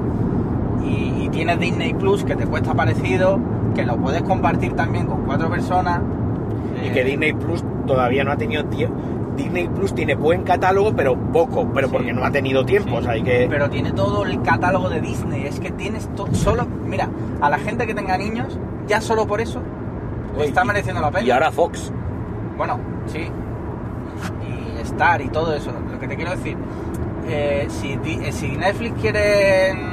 y, y tienes Disney Plus que te cuesta parecido, que lo puedes compartir también con cuatro personas. Y que Disney Plus todavía no ha tenido tiempo. Disney Plus tiene buen catálogo, pero poco, pero Sí. porque no ha tenido tiempo. Sí, O sea, hay que. Pero tiene todo el catálogo de Disney. Es que tienes to- solo. Mira, a la gente que tenga niños, ya solo por eso Uy, está mereciendo la pena. Y ahora Fox. Bueno, sí. Y Star y todo eso. Lo que te quiero decir, eh, si, eh, si Netflix quiere mm,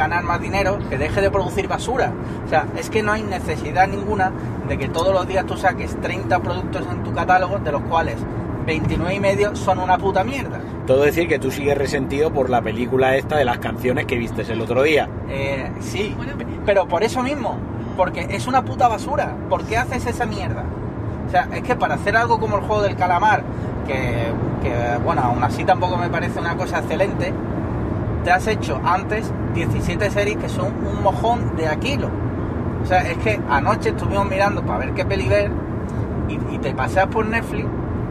ganar más dinero, que deje de producir basura. O sea, es que no hay necesidad ninguna de que todos los días tú saques 30 productos en tu catálogo, de los cuales 29 y medio son una puta mierda. Todo decir que tú sigues resentido por la película esta de las canciones que vistes el otro día. Eh, sí, pero por eso mismo, porque es una puta basura. ¿Por qué haces esa mierda? O sea, es que para hacer algo como el juego del calamar, que, que, bueno, aún así tampoco me parece una cosa excelente, te has hecho antes 17 series que son un mojón de Aquilo. O sea, es que anoche estuvimos mirando para ver qué peli ver y, y te paseas por Netflix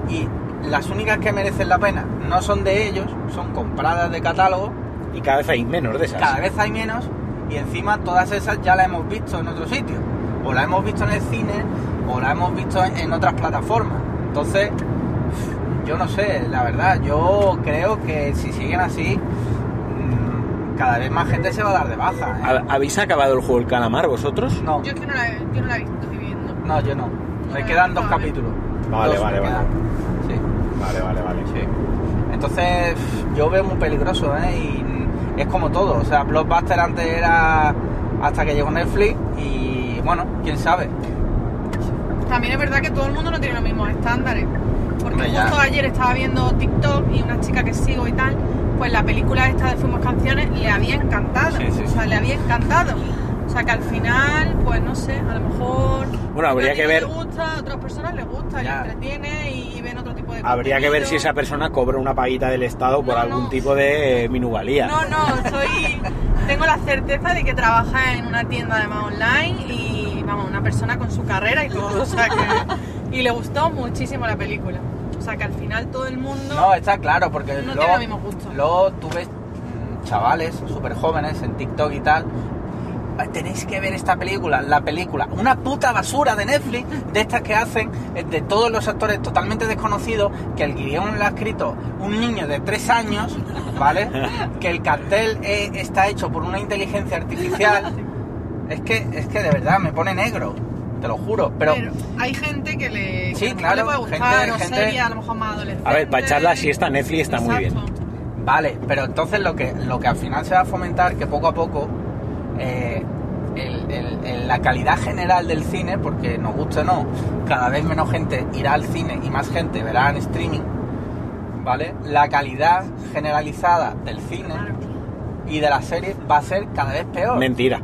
y las únicas que merecen la pena no son de ellos, son compradas de catálogo Y cada vez hay menos de esas. cada vez hay menos y encima todas esas ya las hemos visto en otro sitio. O las hemos visto en el cine o las hemos visto en, en otras plataformas. Entonces, yo no sé, la verdad, yo creo que si siguen así, cada vez más gente se va a dar de baja. ¿eh? ¿Ha- ¿Habéis acabado el juego del calamar vosotros? No, Yo es que no la, yo no la he visto, estoy viendo. no, yo no. Me quedan dos capítulos. Vale, Dos vale, vale. Sí. Vale, vale, vale. Sí. Entonces, yo veo muy peligroso, ¿eh? Y es como todo. O sea, Blockbuster antes era hasta que llegó Netflix y, bueno, quién sabe. También es verdad que todo el mundo no tiene los mismos estándares. Porque Hombre, ya. justo ayer estaba viendo TikTok y una chica que sigo y tal, pues la película esta de Fuimos Canciones le había encantado. Sí, sí, O sea, le había encantado. O sea, que al final, pues no sé, a lo mejor. Bueno, habría que ver- le gusta, a otras personas les gusta, Ya. les entretiene y ven otro tipo de Habría que ver si esa persona cobra una paguita del Estado por No, algún tipo de eh, minuvalía. No, no, soy. Tengo la certeza de que trabaja en una tienda además online y, vamos, una persona con su carrera y todo. O sea que. Y le gustó muchísimo la película. Que al final todo el mundo. No, está claro, porque No tiene luego, tú ves mm, chavales súper jóvenes en TikTok y tal. "Ah, Tenéis que ver esta película, la película, una puta basura de Netflix, de estas que hacen eh, de todos los actores totalmente desconocidos, que el guion lo ha escrito un niño de tres años, ¿vale? Que el cartel eh, está hecho por una inteligencia artificial. Es que, es que de verdad me pone negro, te lo juro. Pero, Pero hay gente que le, Sí, que claro, le puede gustar, gente- o gente- serie a lo mejor más adolescente. A ver, para echar la siesta Netflix está muy bien. Vale, pero entonces lo que, lo que al final se va a fomentar, que poco a poco eh, el- el- el- la calidad general del cine, porque nos guste o no, cada vez menos gente irá al cine y más gente verá en streaming, ¿vale? La calidad generalizada del cine y de la serie va a ser cada vez peor. Mentira.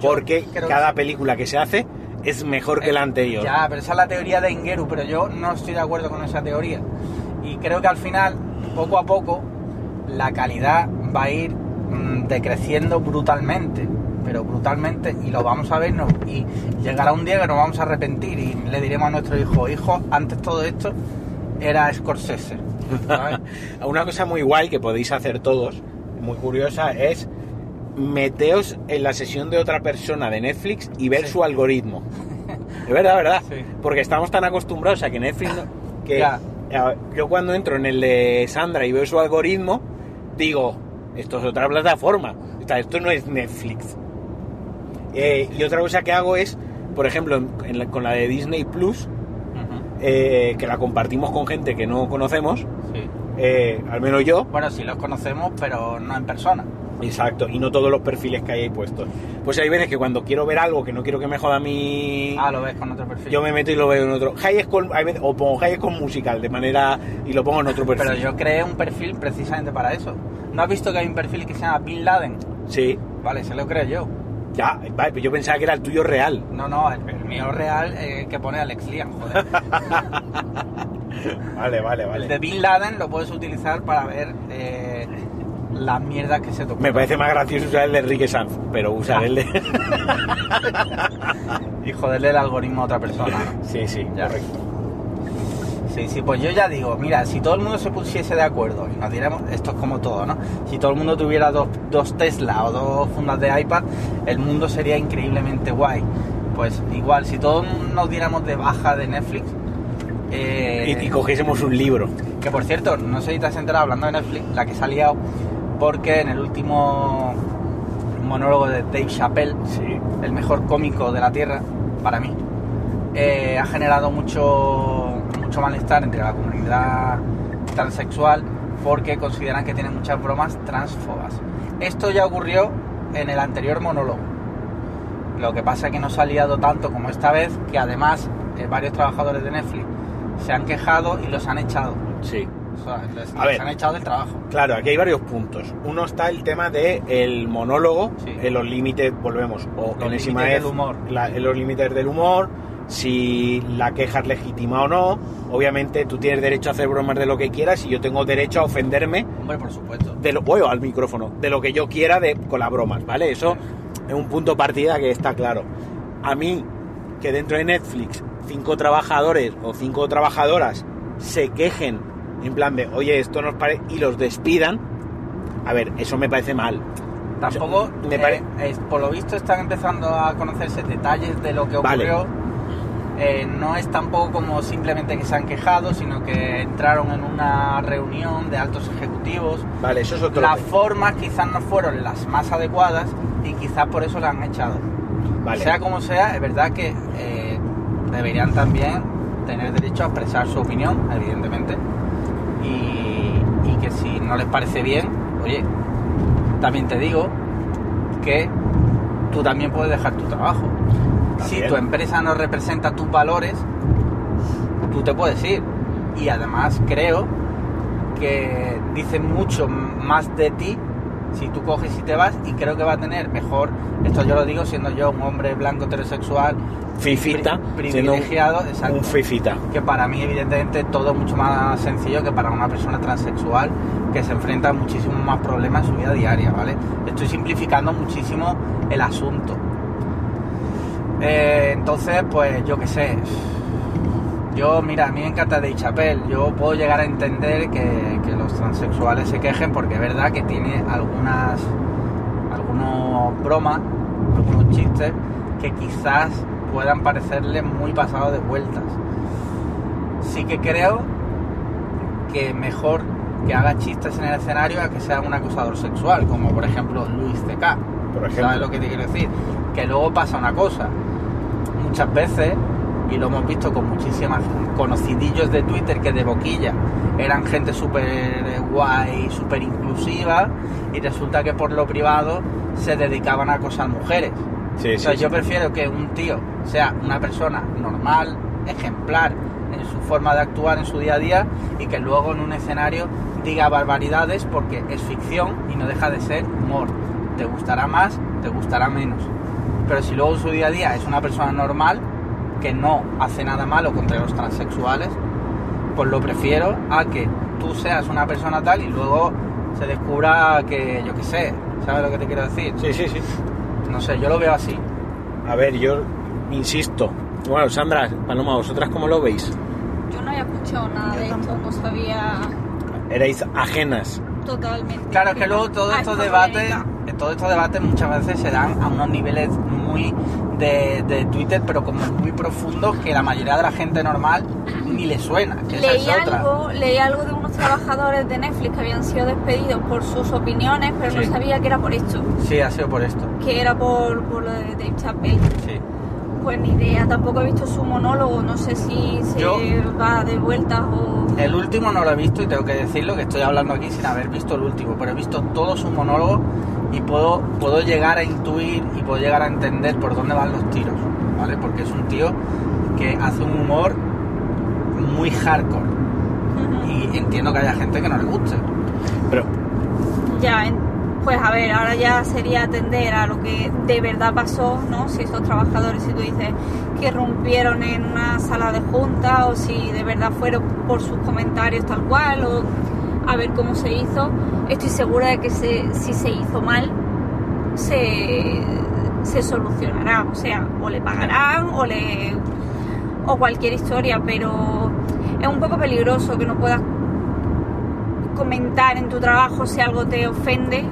Yo Porque cada que- película que se hace es mejor que la anterior. Ya, pero esa es la teoría de Ingeru, pero yo no estoy de acuerdo con esa teoría. Y creo que al final, poco a poco, la calidad va a ir mm, decreciendo brutalmente. Pero brutalmente, y lo vamos a ver, no- y llegará un día que nos vamos a arrepentir y le diremos a nuestro hijo, hijo, antes todo esto era Scorsese. Una cosa muy guay que podéis hacer todos, muy curiosa, es meteos en la sesión de otra persona de Netflix y ver Sí. su algoritmo. De verdad, verdad. Sí. Porque estamos tan acostumbrados a que Netflix... no- que Ya. yo cuando entro en el de Sandra y veo su algoritmo, digo, esto es otra plataforma. Esto no es Netflix. Eh, y otra cosa que hago es, por ejemplo, en- la- con la de Disney Plus, eh, que la compartimos con gente que no conocemos, sí. eh, al menos yo, Bueno, sí los conocemos, pero no en persona. Exacto, y no todos los perfiles que hay ahí puestos. Pues hay veces que cuando quiero ver algo que no quiero que me joda mi... Ah, lo ves con otro perfil. yo me meto y lo veo en otro. High School, hay veces- o pongo High School Musical de manera... y lo pongo en otro perfil. Pero yo creé un perfil precisamente para eso. ¿No has visto que hay un perfil que se llama Bin Laden? Sí, Vale, se lo creo yo. ya, vale, pero yo pensaba que era el tuyo real. No, no, el, el mío real eh, que pone Alex Liam, joder. Vale, vale, El de Bin Laden lo puedes utilizar para ver eh, las mierdas que se te Me parece más gracioso usar el de Enrique Sanz, pero usar el de... Y joderle el algoritmo a otra persona. ¿no? sí, sí, Ya. correcto. Sí, sí, pues yo ya digo, mira, si todo el mundo se pusiese de acuerdo y nos diéramos, esto es como todo, ¿no? Si todo el mundo tuviera dos, dos Tesla o dos fundas de iPad, el mundo sería increíblemente guay. Pues igual, si todos nos diéramos de baja de Netflix, eh, Y, y cogiésemos un libro. que por cierto, no sé si te has enterado hablando de Netflix, la que se ha liado, porque en el último monólogo de Dave Chappelle, Sí. el mejor cómico de la Tierra, para mí, eh, ha generado mucho, mucho malestar entre la comunidad transexual porque consideran que tiene muchas bromas transfobas. Esto ya ocurrió en el anterior monólogo. Lo que pasa es que no se ha liado tanto como esta vez, que además eh, varios trabajadores de Netflix se han quejado y los han echado. Sí. O sea, les, A les ver. han echado del trabajo. Claro, aquí hay varios puntos. Uno está el tema de el monólogo, Sí. en los límites, volvemos, o Los límites del humor. la- en los límites del humor, si la queja es legítima o no. Obviamente tú tienes derecho a hacer bromas de lo que quieras y yo tengo derecho a ofenderme Hombre, por supuesto. de lo, bueno, al micrófono, de lo que yo quiera de, con las bromas, ¿vale? Eso es un punto de partida que está claro. A mí, que dentro de Netflix, cinco trabajadores o cinco trabajadoras se quejen en plan de, oye, esto nos parece, y los despidan, a ver, eso me parece mal. Tampoco, me eh, pare- es- por lo visto están empezando a conocerse detalles de lo que Vale. ocurrió. Eh, no es tampoco como simplemente que se han quejado, sino que entraron en una reunión de altos ejecutivos. Vale, eso es otro Las formas quizás no fueron las más adecuadas y quizás por eso la han echado. Vale. Sea como sea, es verdad que eh, deberían también tener derecho a expresar su opinión, evidentemente. Y, y que si no les parece bien, oye, también te digo que tú también puedes dejar tu trabajo. Si tu empresa no representa tus valores, tú te puedes ir. Y además creo que dice mucho más de ti si tú coges y te vas y creo que va a tener mejor, esto yo lo digo siendo yo un hombre blanco heterosexual, Fifita, pri- siendo un- privilegiado, exacto, un fifita. que para mí evidentemente todo es mucho más sencillo que para una persona transexual que se enfrenta a muchísimos más problemas en su vida diaria, ¿vale? Estoy simplificando muchísimo el asunto. Eh, entonces, pues yo qué sé. Yo, mira, a mí me encanta de Chapel. Yo puedo llegar a entender que, que los transexuales se quejen porque es verdad que tiene algunas algunos bromas, algunos chistes que quizás puedan parecerle muy pasados de vueltas. Sí que creo que mejor que haga chistes en el escenario a que sea un acosador sexual, como por ejemplo Luis C.K. Por ejemplo. ¿Sabes lo que te quiero decir? Que luego pasa una cosa. Muchas veces y lo hemos visto con muchísimas conocidillos de Twitter que de boquilla eran gente súper eh, guay, súper inclusiva y resulta que por lo privado se dedicaban a acosar mujeres. Sí, O sea, sí, yo sí. prefiero que un tío sea una persona normal, ejemplar en su forma de actuar en su día a día y que luego en un escenario diga barbaridades porque es ficción y no deja de ser humor. Te gustará más, te gustará menos. Pero si luego en su día a día es una persona normal que no hace nada malo contra los transexuales, pues lo prefiero a que tú seas una persona tal y luego se descubra que, yo qué sé, ¿sabes lo que te quiero decir? Sí, sí, sí. No sé, yo lo veo así. A ver, yo insisto. Bueno, Sandra, Paloma, ¿vosotras cómo lo veis? Yo no había escuchado nada de esto, no sabía Erais ajenas. totalmente. Claro, es que luego todos estos debates, todos estos debates muchas veces se dan a unos niveles muy de, de Twitter, pero como muy profundos que la mayoría de la gente normal ni le suena. que esa Leí es otra. algo, leí algo de unos trabajadores de Netflix que habían sido despedidos por sus opiniones, pero Sí. no sabía que era por esto, Sí, ha sido por esto. que era por, por lo de Dave Chappelle. Sí. Pues ni idea, tampoco he visto su monólogo, no sé si se Yo- va de vueltas o... El último no lo he visto y tengo que decirlo que estoy hablando aquí sin haber visto el último, pero he visto todo su monólogo y puedo, puedo llegar a intuir puedo llegar a entender por dónde van los tiros, ¿vale? Porque es un tío que hace un humor muy hardcore y entiendo que haya gente que no le guste. Pero, Ya, pues a ver, ahora ya sería atender a lo que de verdad pasó, ¿no? Si esos trabajadores, si tú dices que rompieron en una sala de junta o si de verdad fueron por sus comentarios tal cual o a ver cómo se hizo. Estoy segura de que se- si se hizo mal, se, se solucionará. O sea, o le pagarán o le o cualquier historia, pero es un poco peligroso que no puedas comentar en tu trabajo si algo te ofende.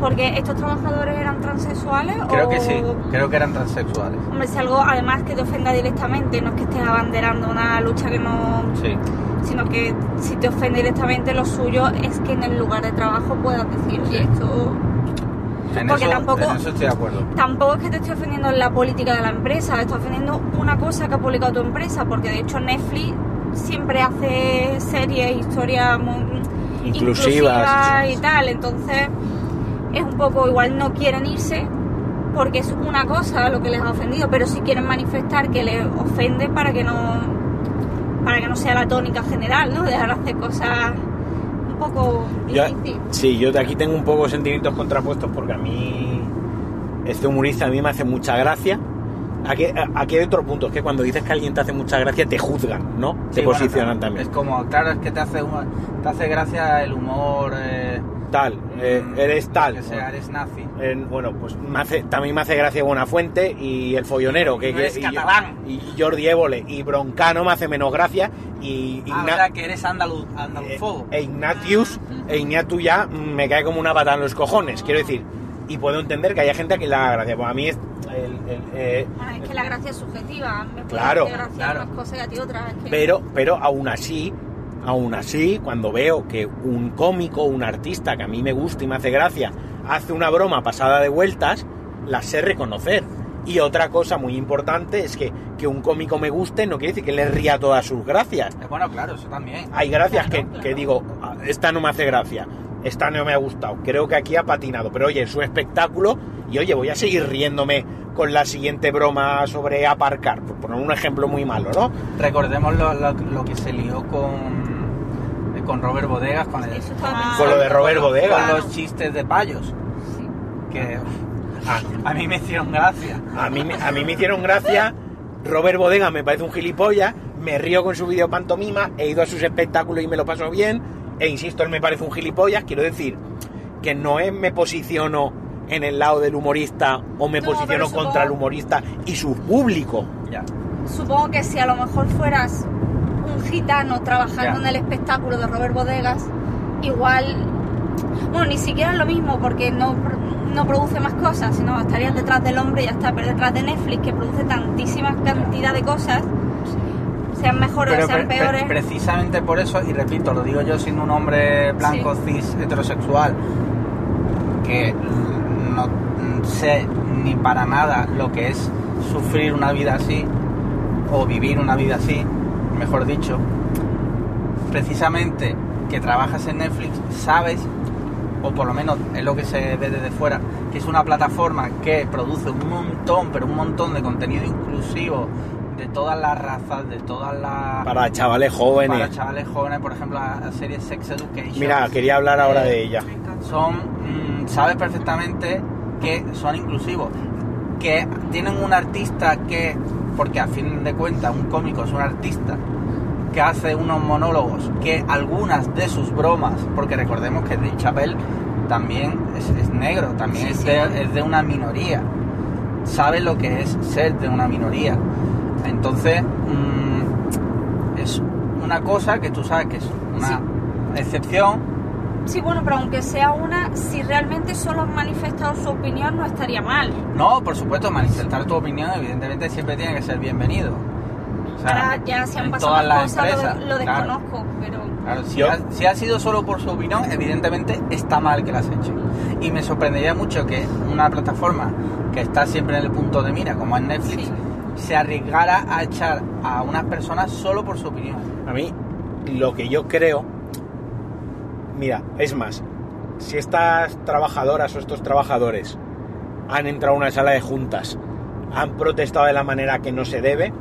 Porque estos trabajadores eran transexuales Creo o que sí, creo que eran transexuales. Hombre, si algo además que te ofenda directamente, no es que estés abanderando una lucha que no. Sí. sino que si te ofende directamente, lo suyo es que en el lugar de trabajo puedas decir, oye, esto. En Porque eso, tampoco- en eso estoy de acuerdo. Tampoco es que te estoy ofendiendo en la política de la empresa, estoy ofendiendo una cosa que ha publicado tu empresa, porque de hecho Netflix siempre hace series, historias muy Inclusivas. y tal, entonces es un poco igual no quieren irse porque es una cosa lo que les ha ofendido, pero si quieren manifestar que les ofende para que no para que no sea la tónica general, ¿no? Dejar de hacer cosas yo, sí, yo de aquí tengo un poco sentimientos contrapuestos porque a mí este humorista a mí me hace mucha gracia. Aquí, aquí hay otro punto, es que cuando dices que alguien te hace mucha gracia te juzgan, ¿no? Te bueno, posicionan claro. también. Es como, claro, es que te hace, humor- te hace gracia el humor. eh, Tal, eh, eres tal. Que sea, eres nazi. En- bueno, pues me hace- también me hace gracia Buenafuente y el follonero, que, No que- eres y, catalán. y Jordi Évole y Broncano me hace menos gracia y Ah, Igna- o sea, que eres andaluz, andalufóbo. e Ignatius e Ignatu ya mm, me cae como una patada en los cojones, quiero decir. Y puedo entender que haya gente que le haga gracia. Pues a mí es el- el, eh, Bueno, es que la gracia es subjetiva. Me puede Claro, gracia claro. unas cosas y a ti otras. es que- Pero, pero aún así, aún así, cuando veo que un cómico, un artista que a mí me gusta y me hace gracia, hace una broma pasada de vueltas, la sé reconocer. Y otra cosa muy importante es que, que un cómico me guste no quiere decir que le ría todas sus gracias. Bueno, claro, eso también. Hay gracias que, que digo, "Ah, esta no me hace gracia, esta no me ha gustado, creo que aquí ha patinado, pero oye, es su espectáculo y oye, voy a seguir riéndome con la siguiente broma sobre aparcar, por poner un ejemplo muy malo, ¿no? Recordemos lo, lo- lo que se lió con, con Robert Bodegas, con, el- con-. Con lo de Robert con Bodegas. los chistes de payos. Sí. Que A, a mí me hicieron gracia. a mí, me- a mí me hicieron gracia, Robert Bodega me parece un gilipollas, me río con su vídeo pantomima, he ido a sus espectáculos y me lo paso bien, e insisto, él me parece un gilipollas, quiero decir que no es me posiciono en el lado del humorista o me No, posiciono supongo- contra el humorista y su público. Ya. Supongo que si a lo mejor fueras un gitano trabajando Ya. en el espectáculo de Robert Bodegas, igual. Bueno, ni siquiera es lo mismo porque no, no produce más cosas, sino estarías detrás del hombre y ya está, pero detrás de Netflix que produce tantísima cantidad de cosas, sean mejores Pero o sean pre- pre- peores. precisamente por eso, y repito, lo digo yo siendo un hombre blanco, cis, heterosexual, que no sé ni para nada lo que es sufrir una vida así, o vivir una vida así, mejor dicho, precisamente que trabajas en Netflix, sabes, o por lo menos es lo que se ve desde fuera, que es una plataforma que produce un montón, pero un montón de contenido inclusivo de todas las razas, de todas las... Para chavales jóvenes. para chavales jóvenes, por ejemplo, la, serie Sex Education. Mira, quería hablar ahora Eh, de ella. Son mm, sabes perfectamente que son inclusivos que tienen un artista que porque a fin de cuentas un cómico es un artista que hace unos monólogos que algunas de sus bromas porque recordemos que Dave Chappelle también es, es negro también Sí, es, sí. de, es de una minoría sabe lo que es ser de una minoría entonces mm, es una cosa que tú sabes que es una excepción Sí, bueno, pero aunque sea una, si realmente solo han manifestado su opinión, no estaría mal. No, por supuesto, manifestar tu opinión evidentemente siempre tiene que ser bienvenido. O sea, Ahora ya se han pasado todas las cosas, lo, empresas, lo claro. desconozco, pero... Claro, si, ha, si ha sido solo por su opinión, evidentemente está mal que lo has hecho. Y me sorprendería mucho que una plataforma que está siempre en el punto de mira, como es Netflix, Sí. Se arriesgara a echar a unas personas solo por su opinión. A mí, lo que yo creo. Mira, es más, si estas trabajadoras o estos trabajadores han entrado a una sala de juntas, han protestado de la manera que no se debe,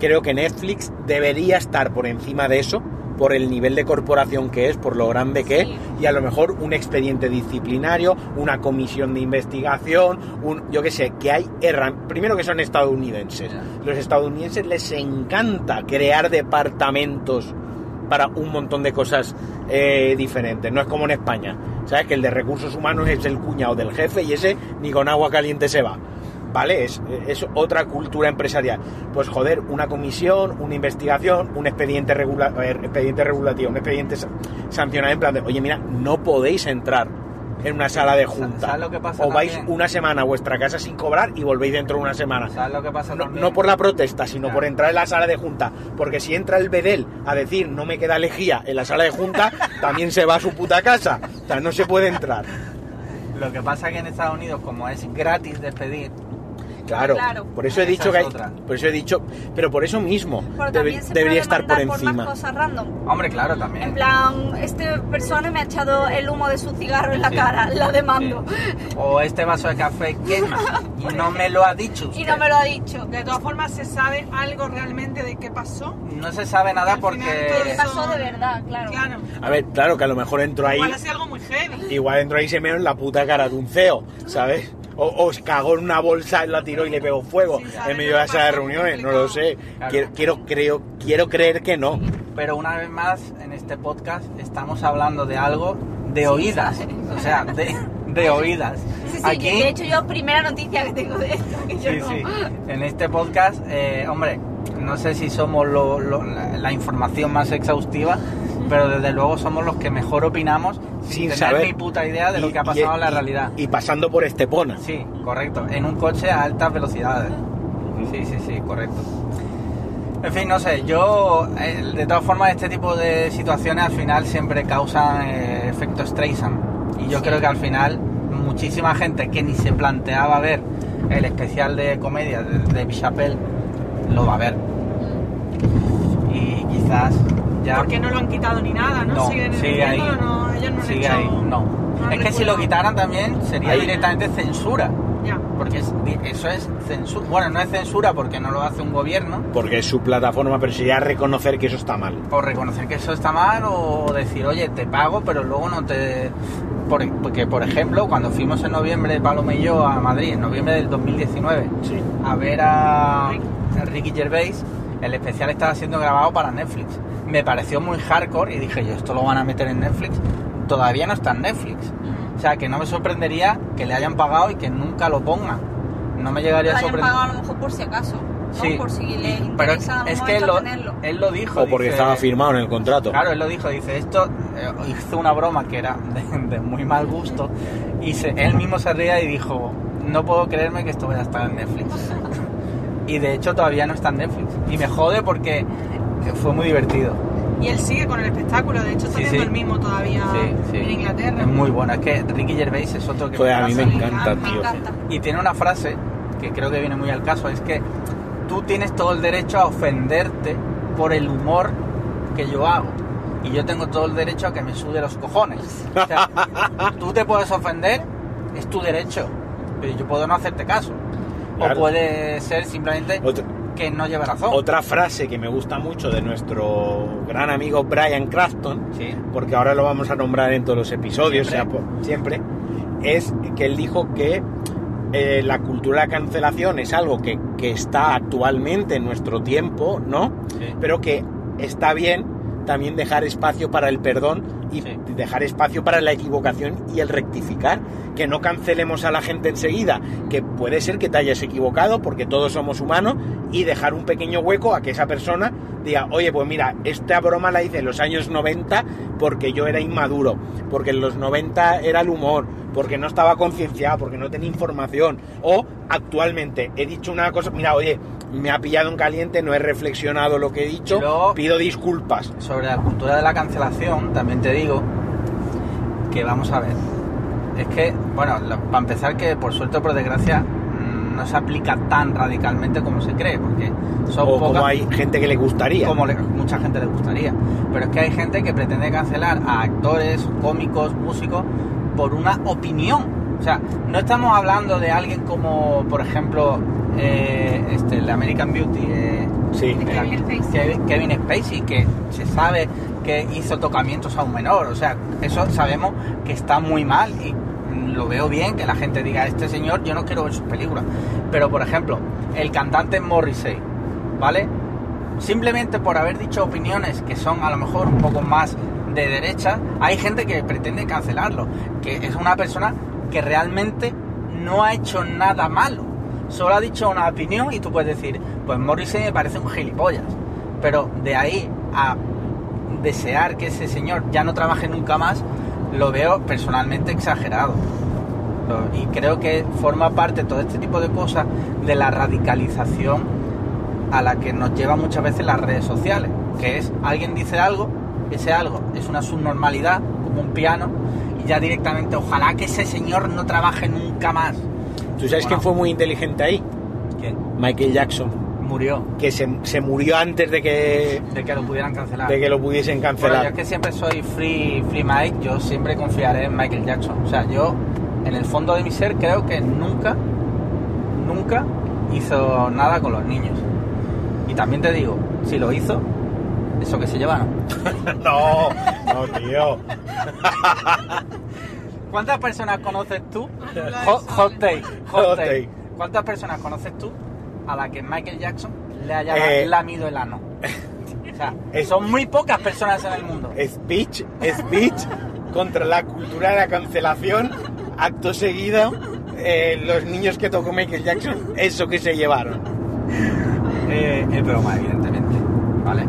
creo que Netflix debería estar por encima de eso, por el nivel de corporación que es, por lo grande que Sí. es, y a lo mejor un expediente disciplinario, una comisión de investigación, un, yo qué sé, que hay herram- primero que son estadounidenses. Los estadounidenses les encanta crear departamentos para un montón de cosas eh, diferentes. No es como en España. ¿Sabes? Que el de recursos humanos es el cuñado del jefe y ese ni con agua caliente se va. ¿Vale? Es, es otra cultura empresarial. Pues joder, una comisión, una investigación, un expediente, regula- ver, expediente regulativo, un expediente sa- sancionado en plan de, oye, mira, no podéis entrar en una sala de junta. ¿Sabes lo que pasa o vais también? una semana a vuestra casa sin cobrar y volvéis dentro de una semana. ¿Sabes lo que pasa No, por la protesta, sino Claro. por entrar en la sala de junta. Porque si entra el Bedel a decir no me queda lejía en la sala de junta, también se va a su puta casa. O sea, no se puede entrar. Lo que pasa que en Estados Unidos, como es gratis despedir, Claro, Claro. por eso he dicho es que hay, por eso he dicho, pero por eso mismo debe- debería estar por encima. más cosas random. hombre, claro, también. En plan, este persona me ha echado el humo de su cigarro en la Sí, cara, la demando. sí. O este vaso de café quema y no me lo ha dicho usted. Y no me lo ha dicho. De todas formas, ¿se sabe algo realmente de qué pasó? No se sabe nada porque... final ¿Qué todo pasó de verdad? Claro. Claro. A ver, claro que a lo mejor entro ahí, Igual algo muy heavy. igual entro ahí y se me en la puta cara de un CEO, ¿sabes? O os cagó en una bolsa, la tiró y le pegó fuego en medio de lo la que sala de pasó, reuniones, no lo sé. Claro. Quiero, quiero, creo, quiero creer que no. Pero una vez más, en este podcast estamos hablando de algo de oídas. O sea, de, de oídas. Sí, sí, Aquí, de hecho yo primera noticia que tengo de esto, que yo sí, no. sí. En este podcast, eh, hombre, no sé si somos lo- lo- la, la información más exhaustiva, pero desde luego somos los que mejor opinamos Sin tener saber. ni puta idea de lo que ha pasado y- en la y- realidad. Y pasando por Estepona. Sí, correcto. En un coche a altas velocidades. Sí, sí, sí, correcto. En fin, no sé, yo, eh, de todas formas, este tipo de situaciones al final siempre causan eh, efecto Streisand. Y yo Sí. creo que al final muchísima gente que ni se planteaba ver el especial de comedia de, de lo va a ver. Quizás ya... Porque no lo han quitado ni nada, ¿no? No, Siguen sigue ahí. no, ellos no han Sigue hecho- ahí, no. han es que si lo quitaran también sería Ahí. directamente censura. Ya. Porque es- eso es censura. Bueno, no es censura porque no lo hace un gobierno. Porque es su plataforma, pero sería reconocer que eso está mal. O reconocer que eso está mal o decir, oye, te pago, pero luego no te... por- porque, por ejemplo, cuando fuimos en noviembre, Paloma y yo, a Madrid, en noviembre del 2019, Sí. a ver a a Ricky Gervais, el especial estaba siendo grabado para Netflix. Me pareció muy hardcore y dije, yo, esto lo van a meter en Netflix. Todavía no está en Netflix. O sea, que no me sorprendería que le hayan pagado y que nunca lo pongan. No me Lo llegaría a hayan sorprender. pagado a lo mejor por si acaso. ¿no? Sí, Por si le y- pero interesa a es lo que él lo, él lo dijo. O porque dice- estaba firmado en el contrato. Claro, él lo dijo, dice, esto eh, hizo una broma que era de, de muy mal gusto y se- él mismo se ría y dijo, no puedo creerme que esto vaya a estar en Netflix. Y de hecho todavía no está en Netflix. Y me jode porque fue muy divertido. Y él sigue con el espectáculo, de hecho está Sí, haciendo sí. el mismo todavía Sí, sí. en Inglaterra. Es muy bueno, es que Ricky Gervais es otro que Joder, a mí me encanta. encanta, me tío. encanta. Y tiene una frase que creo que viene muy al caso, es que tú tienes todo el derecho a ofenderte por el humor que yo hago. Y yo tengo todo el derecho a que me sude los cojones. O sea, tú te puedes ofender, es tu derecho. Pero yo puedo no hacerte caso. Claro. O puede ser simplemente Otra- que no lleve razón. Otra frase que me gusta mucho de nuestro gran amigo Brian Crafton, Sí. porque ahora lo vamos a nombrar en todos los episodios, Siempre. sea por- siempre, es que él dijo que eh, la cultura de la cancelación es algo que, que está actualmente en nuestro tiempo, ¿no? Sí. Pero que está bien también dejar espacio para el perdón y Sí. Dejar espacio para la equivocación y el rectificar. Que no cancelemos a la gente enseguida, que puede ser que te hayas equivocado porque todos somos humanos y dejar un pequeño hueco a que esa persona diga, oye, pues mira, esta broma la hice en los años 90 porque yo era inmaduro, porque en los 90 era el humor, porque no estaba concienciado, porque no tenía información, o actualmente he dicho una cosa, mira, oye, me ha pillado en caliente, no he reflexionado lo que he dicho, pido disculpas. Sobre la cultura de la cancelación, también te digo que vamos a ver. Es que, bueno, lo- para empezar que por suerte o por desgracia mm, no se aplica tan radicalmente como se cree, porque son O pocas, como hay gente que le gustaría. como le- mucha gente le gustaría. Pero es que hay gente que pretende cancelar a actores, cómicos, músicos por una opinión. O sea, no estamos hablando de alguien como, por ejemplo, eh, este, el American Beauty. eh, Sí. el Kevin Spacey. Kevin- Spacey, que se sabe que hizo tocamientos a un menor. O sea, eso sabemos que está muy mal y lo veo bien que la gente diga, este señor yo no quiero ver sus películas. Pero, por ejemplo, el cantante Morrissey, ¿vale? Simplemente por haber dicho opiniones que son a lo mejor un poco más de derecha, hay gente que pretende cancelarlo, que es una persona que realmente no ha hecho nada malo. Solo ha dicho una opinión y tú puedes decir, pues Morrissey me parece un gilipollas. Pero de ahí a desear que ese señor ya no trabaje nunca más, lo veo personalmente exagerado. Y creo que forma parte todo este tipo de cosas de la radicalización a la que nos lleva muchas veces las redes sociales, que es alguien dice algo, ese algo es una subnormalidad, como un piano, ya directamente ojalá que ese señor no trabaje nunca más. ¿Tú sabes quién Bueno. fue muy inteligente ahí? Que Michael Jackson, murió que se, se murió antes de que, de que lo pudieran cancelar. de que lo pudiesen Bueno, yo cancelar. es que siempre soy free, free Mike, yo siempre confiaré en Michael Jackson. O sea, yo en el fondo de mi ser creo que nunca, nunca hizo nada con los niños. Y también te digo, si lo hizo, eso que se llevaron. no, no, tío. ¿Cuántas personas conoces tú? Hot, hot take, hot Hot take. take. ¿Cuántas personas conoces tú a la que Michael Jackson le haya Eh. lamido el ano? O sea, Es- son muy pocas personas en el mundo. Speech, speech contra la cultura de la cancelación. Acto seguido, eh, los niños que tocó Michael Jackson, eso que se llevaron. Eh, es broma, evidentemente. ¿Vale?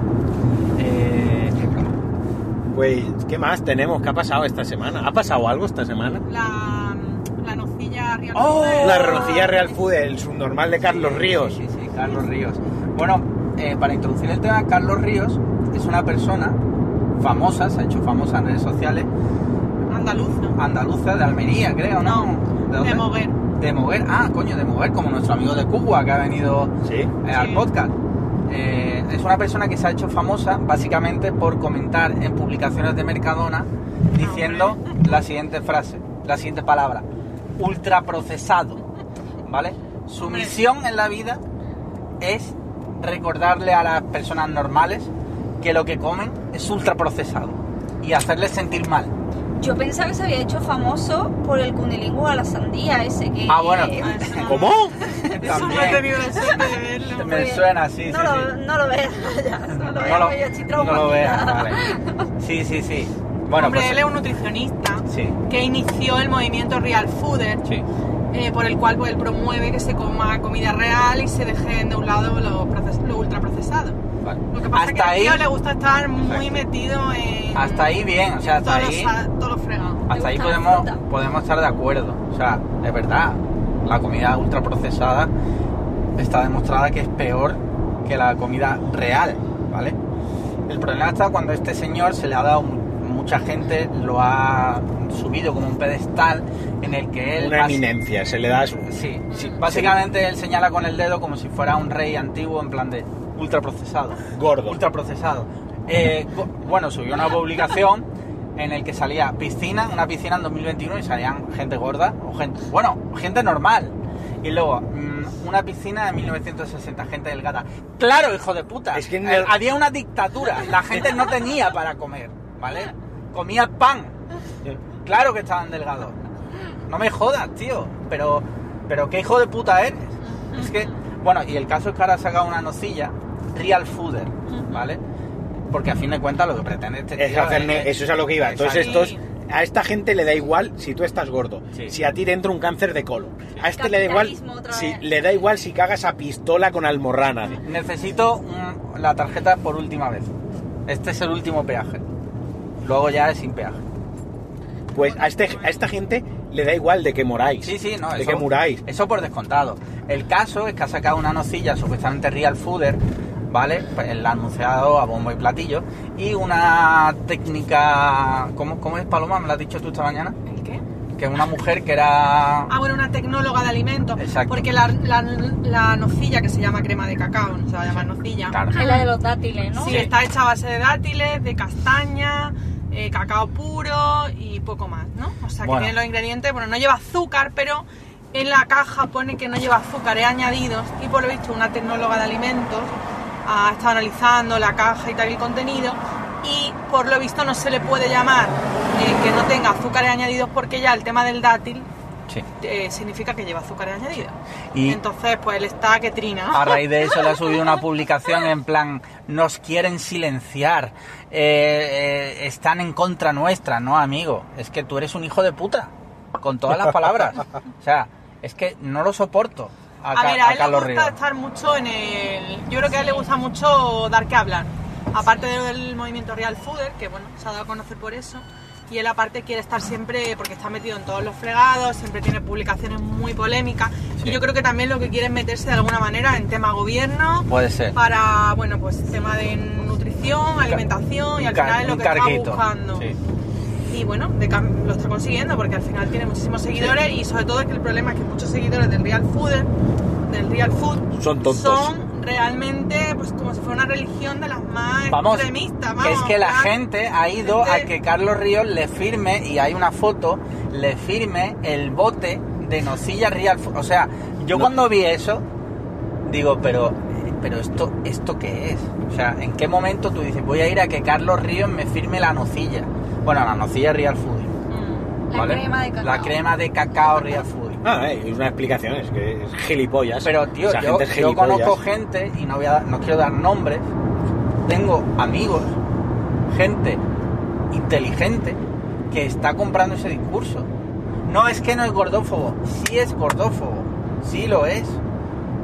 Pues, ¿qué más tenemos? ¿Qué ha pasado esta semana? ¿Ha pasado algo esta semana? La, la nocilla real. ¡Oh! La Rocía Real Food, el subnormal de Carlos Sí, Ríos. Sí, sí, Carlos Ríos. Bueno, eh, para introducir el tema, Carlos Ríos es una persona famosa, se ha hecho famosa en redes sociales, Andaluza. andaluza de Almería, creo, ¿no? de dónde? Moguer. De Moguer, ah, coño, de Moguer, como nuestro amigo de Cuba que ha venido Sí. eh, al Sí. podcast. Eh, es una persona que se ha hecho famosa básicamente por comentar en publicaciones de Mercadona diciendo la siguiente frase, la siguiente palabra, ultraprocesado, ¿vale? Su misión en la vida es recordarle a las personas normales que lo que comen es ultraprocesado y hacerles sentir mal. Yo pensaba que se había hecho famoso por el cunilingüe a la sandía ese que... Ah, bueno. eh, ¿Cómo? Eso no he tenido la suerte de verlo. Me suena, sí, no sí, lo, sí. No lo veas, ya, no lo veas, No yo estoy no lo veas, vale. Sí, sí, sí. Bueno, Hombre, pues, él es un nutricionista Sí, que inició el movimiento Real Fooder, sí. eh, por el cual pues, él promueve que se coma comida real y se dejen de un lado lo, proces- lo ultraprocesado. Vale. Lo que pasa Hasta es que al ahí, tío le gusta estar muy Exacto. metido en hasta ahí bien, o sea, hasta todo, ahí, lo, sa- todo lo fregado. hasta ahí podemos, podemos estar de acuerdo. O sea, es verdad, la comida ultraprocesada está demostrada que es peor que la comida real, ¿vale? El problema está cuando a este señor se le ha dado mucha gente lo ha subido como un pedestal en el que él... Una eminencia, se le da su... Sí, sí, básicamente él señala con el dedo como si fuera un rey antiguo en plan de ultraprocesado. Gordo. Ultraprocesado. Eh, bueno, subió una publicación en el que salía piscina, una piscina en 2021 y salían gente gorda o gente, bueno, gente normal. Y luego, mm, una piscina de 1960, gente delgada. Claro, hijo de puta. Es que Eh, el- había una dictadura, la gente no tenía para comer, ¿vale? Comía pan. Claro que estaban delgados. No me jodas, tío. Pero, pero qué hijo de puta eres. Es que, bueno, y el caso es que ahora ha sacado una nocilla, Real Fooder, ¿vale? Porque a fin de cuentas lo que pretende este Es tío es ne- que- eso es a lo que iba. Entonces estos, a esta gente le da igual si tú estás gordo, Sí. si a ti te entra un cáncer de colon. A este le da igual, si, le da igual si cagas a pistola con almorrana. Necesito mm, la tarjeta por última vez. Este es el último peaje. Luego ya es sin peaje. Pues a, este, a esta gente le da igual de que moráis. Sí, sí, no, de eso, que muráis. Eso por descontado. El caso es que ha sacado una nocilla supuestamente Real Fooder, ¿vale? Pues la ha anunciado a bombo y platillo. Y una técnica... ¿Cómo, cómo es, Paloma? ¿Me lo has dicho tú esta mañana? ¿El qué? Que una mujer que era... Ah, bueno, una tecnóloga de alimentos. Exacto. Porque la, la, la nocilla, que se llama crema de cacao, no se va a llamar nocilla. Claro. Es la de los dátiles, ¿no? Sí, Sí. está hecha a base de dátiles, de castaña, eh, cacao puro y poco más, ¿no? O sea, que tiene los ingredientes, bueno, no lleva azúcar, pero en la caja pone que no lleva azúcares añadidos y por lo visto una tecnóloga de alimentos ha estado analizando la caja y tal y el contenido y por lo visto no se le puede llamar eh, que no tenga azúcares añadidos porque ya el tema del dátil Sí. eh, significa que lleva azúcares añadidos. Y- Entonces, pues él está que trina. A raíz de eso le ha subido una publicación en plan, nos quieren silenciar, eh, eh, están en contra nuestra, no amigo, es que tú eres un hijo de puta, con todas las palabras. O sea, es que no lo soporto a, A ver, a a él le Carlos gusta Ríos. estar mucho en el... Yo creo que a él le gusta mucho dar que hablar. Aparte del movimiento Real Fooder, que bueno, se ha dado a conocer por eso. Y él aparte quiere estar siempre, porque está metido en todos los fregados, siempre tiene publicaciones muy polémicas. Sí. Y yo creo que también lo que quiere es meterse de alguna manera en tema gobierno, Puede ser. para, bueno, pues tema de nutrición, alimentación, y al final es lo que está buscando. Sí. Y bueno, de lo está consiguiendo porque al final tiene muchísimos seguidores y sobre todo es que el problema es que muchos seguidores del Real Food, del Real Food, Son tontos. son realmente pues como si fuera una religión de las más Vamos, extremistas. que es vamos, que la gente ha ido a que Carlos Ríos le firme, y hay una foto, le firme el bote de nocilla Real Food. O sea, yo No. cuando vi eso, digo, pero, pero esto, ¿esto qué es? O sea, ¿en qué momento tú dices, voy a ir a que Carlos Ríos me firme la nocilla? Bueno, la nocilla Real Food. Mm. La crema de cacao. La crema de cacao Real Food. Ah, eh, es una explicación, es que es gilipollas. Pero tío, Esa yo, gente yo conozco gente, y no, voy a, no quiero dar nombres, tengo amigos, gente inteligente, que está comprando ese discurso. No es que no es gordófobo, sí es gordófobo, sí lo es,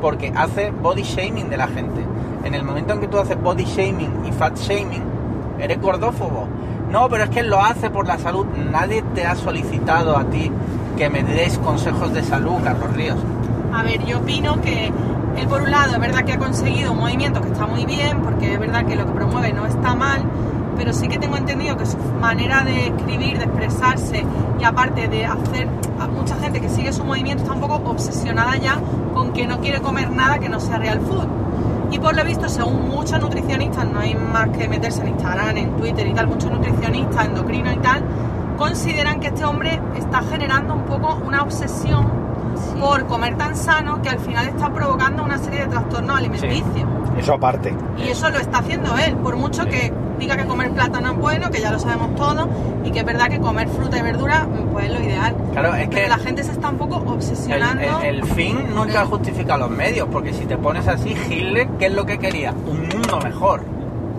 porque hace body shaming de la gente. En el momento en que tú haces body shaming y fat shaming, eres gordófobo. No, pero es que él lo hace por la salud. Nadie te ha solicitado a ti que me des consejos de salud, Carlos Ríos. A ver, yo opino que él por un lado es verdad que ha conseguido un movimiento que está muy bien, porque es verdad que lo que promueve no está mal, pero sí que tengo entendido que su manera de escribir, de expresarse y aparte de hacer a mucha gente que sigue su movimiento está un poco obsesionada ya con que no quiere comer nada que no sea real food. Y por lo visto, según muchos nutricionistas, no hay más que meterse en Instagram, en Twitter y tal, muchos nutricionistas, endocrinos y tal, consideran que este hombre está generando un poco una obsesión Sí. por comer tan sano que al final está provocando una serie de trastornos alimenticios. Eso aparte. Y eso lo está haciendo él, por mucho que diga que comer plátano es bueno, que ya lo sabemos todos, y que es verdad que comer fruta y verdura pues es lo ideal. Claro, es Pero que la gente se está un poco el, obsesionando. el- el fin nunca justifica los medios, porque si te pones así, Hitler, ¿qué es lo que quería? Un mundo mejor.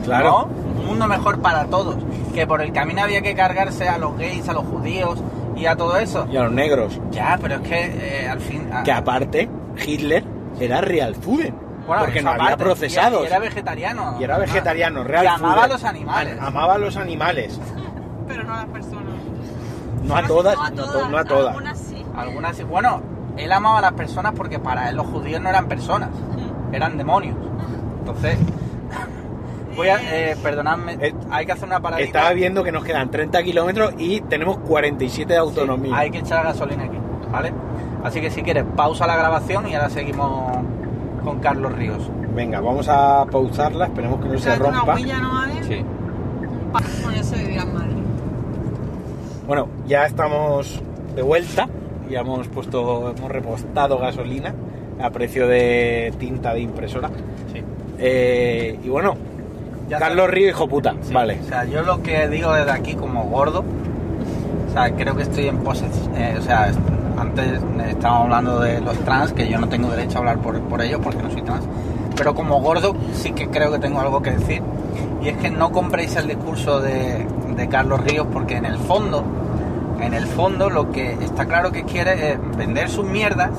Claro. ¿no? Un mundo mejor para todos. Que por el camino había que cargarse a los gays, a los judíos y a todo eso. Y a los negros. Ya, pero es que eh, al fin... a- Que aparte, Hitler era real food. bueno, porque no había procesados. Y era vegetariano. Y era vegetariano, real Y amaba food. a los animales. Amaba a los animales. Pero no a las personas. No a todas, No a no, to- todas, no a todas. algunas sí. Algunas sí. Bueno, él amaba a las personas porque para él los judíos no eran personas, eran demonios. Entonces, Voy a, eh, perdonadme, Eh, hay que hacer una paradita. Estaba viendo que nos quedan 30 kilómetros y tenemos 47 de Sí, autonomía. hay que echar gasolina aquí, ¿vale? Así que si quieres, pausa la grabación y ahora seguimos con Carlos Ríos. Venga, vamos a pausarla, esperemos que no se una rompa. huella, ¿no? Sí. Bueno, eso madre. Bueno, ya estamos de vuelta, ya hemos puesto, hemos repostado gasolina a precio de tinta de impresora. Sí. Eh, y bueno, Ya Carlos. Río, hijo puta, Sí, vale. O sea, yo lo que digo desde aquí como gordo, o sea, creo que estoy en posesión, o sea, antes estábamos hablando de los trans, que yo no tengo derecho a hablar por, por ellos porque no soy trans, pero como gordo sí que creo que tengo algo que decir, y es que no compréis el discurso de, de Carlos Ríos porque en el fondo, en el fondo lo que está claro que quiere es vender sus mierdas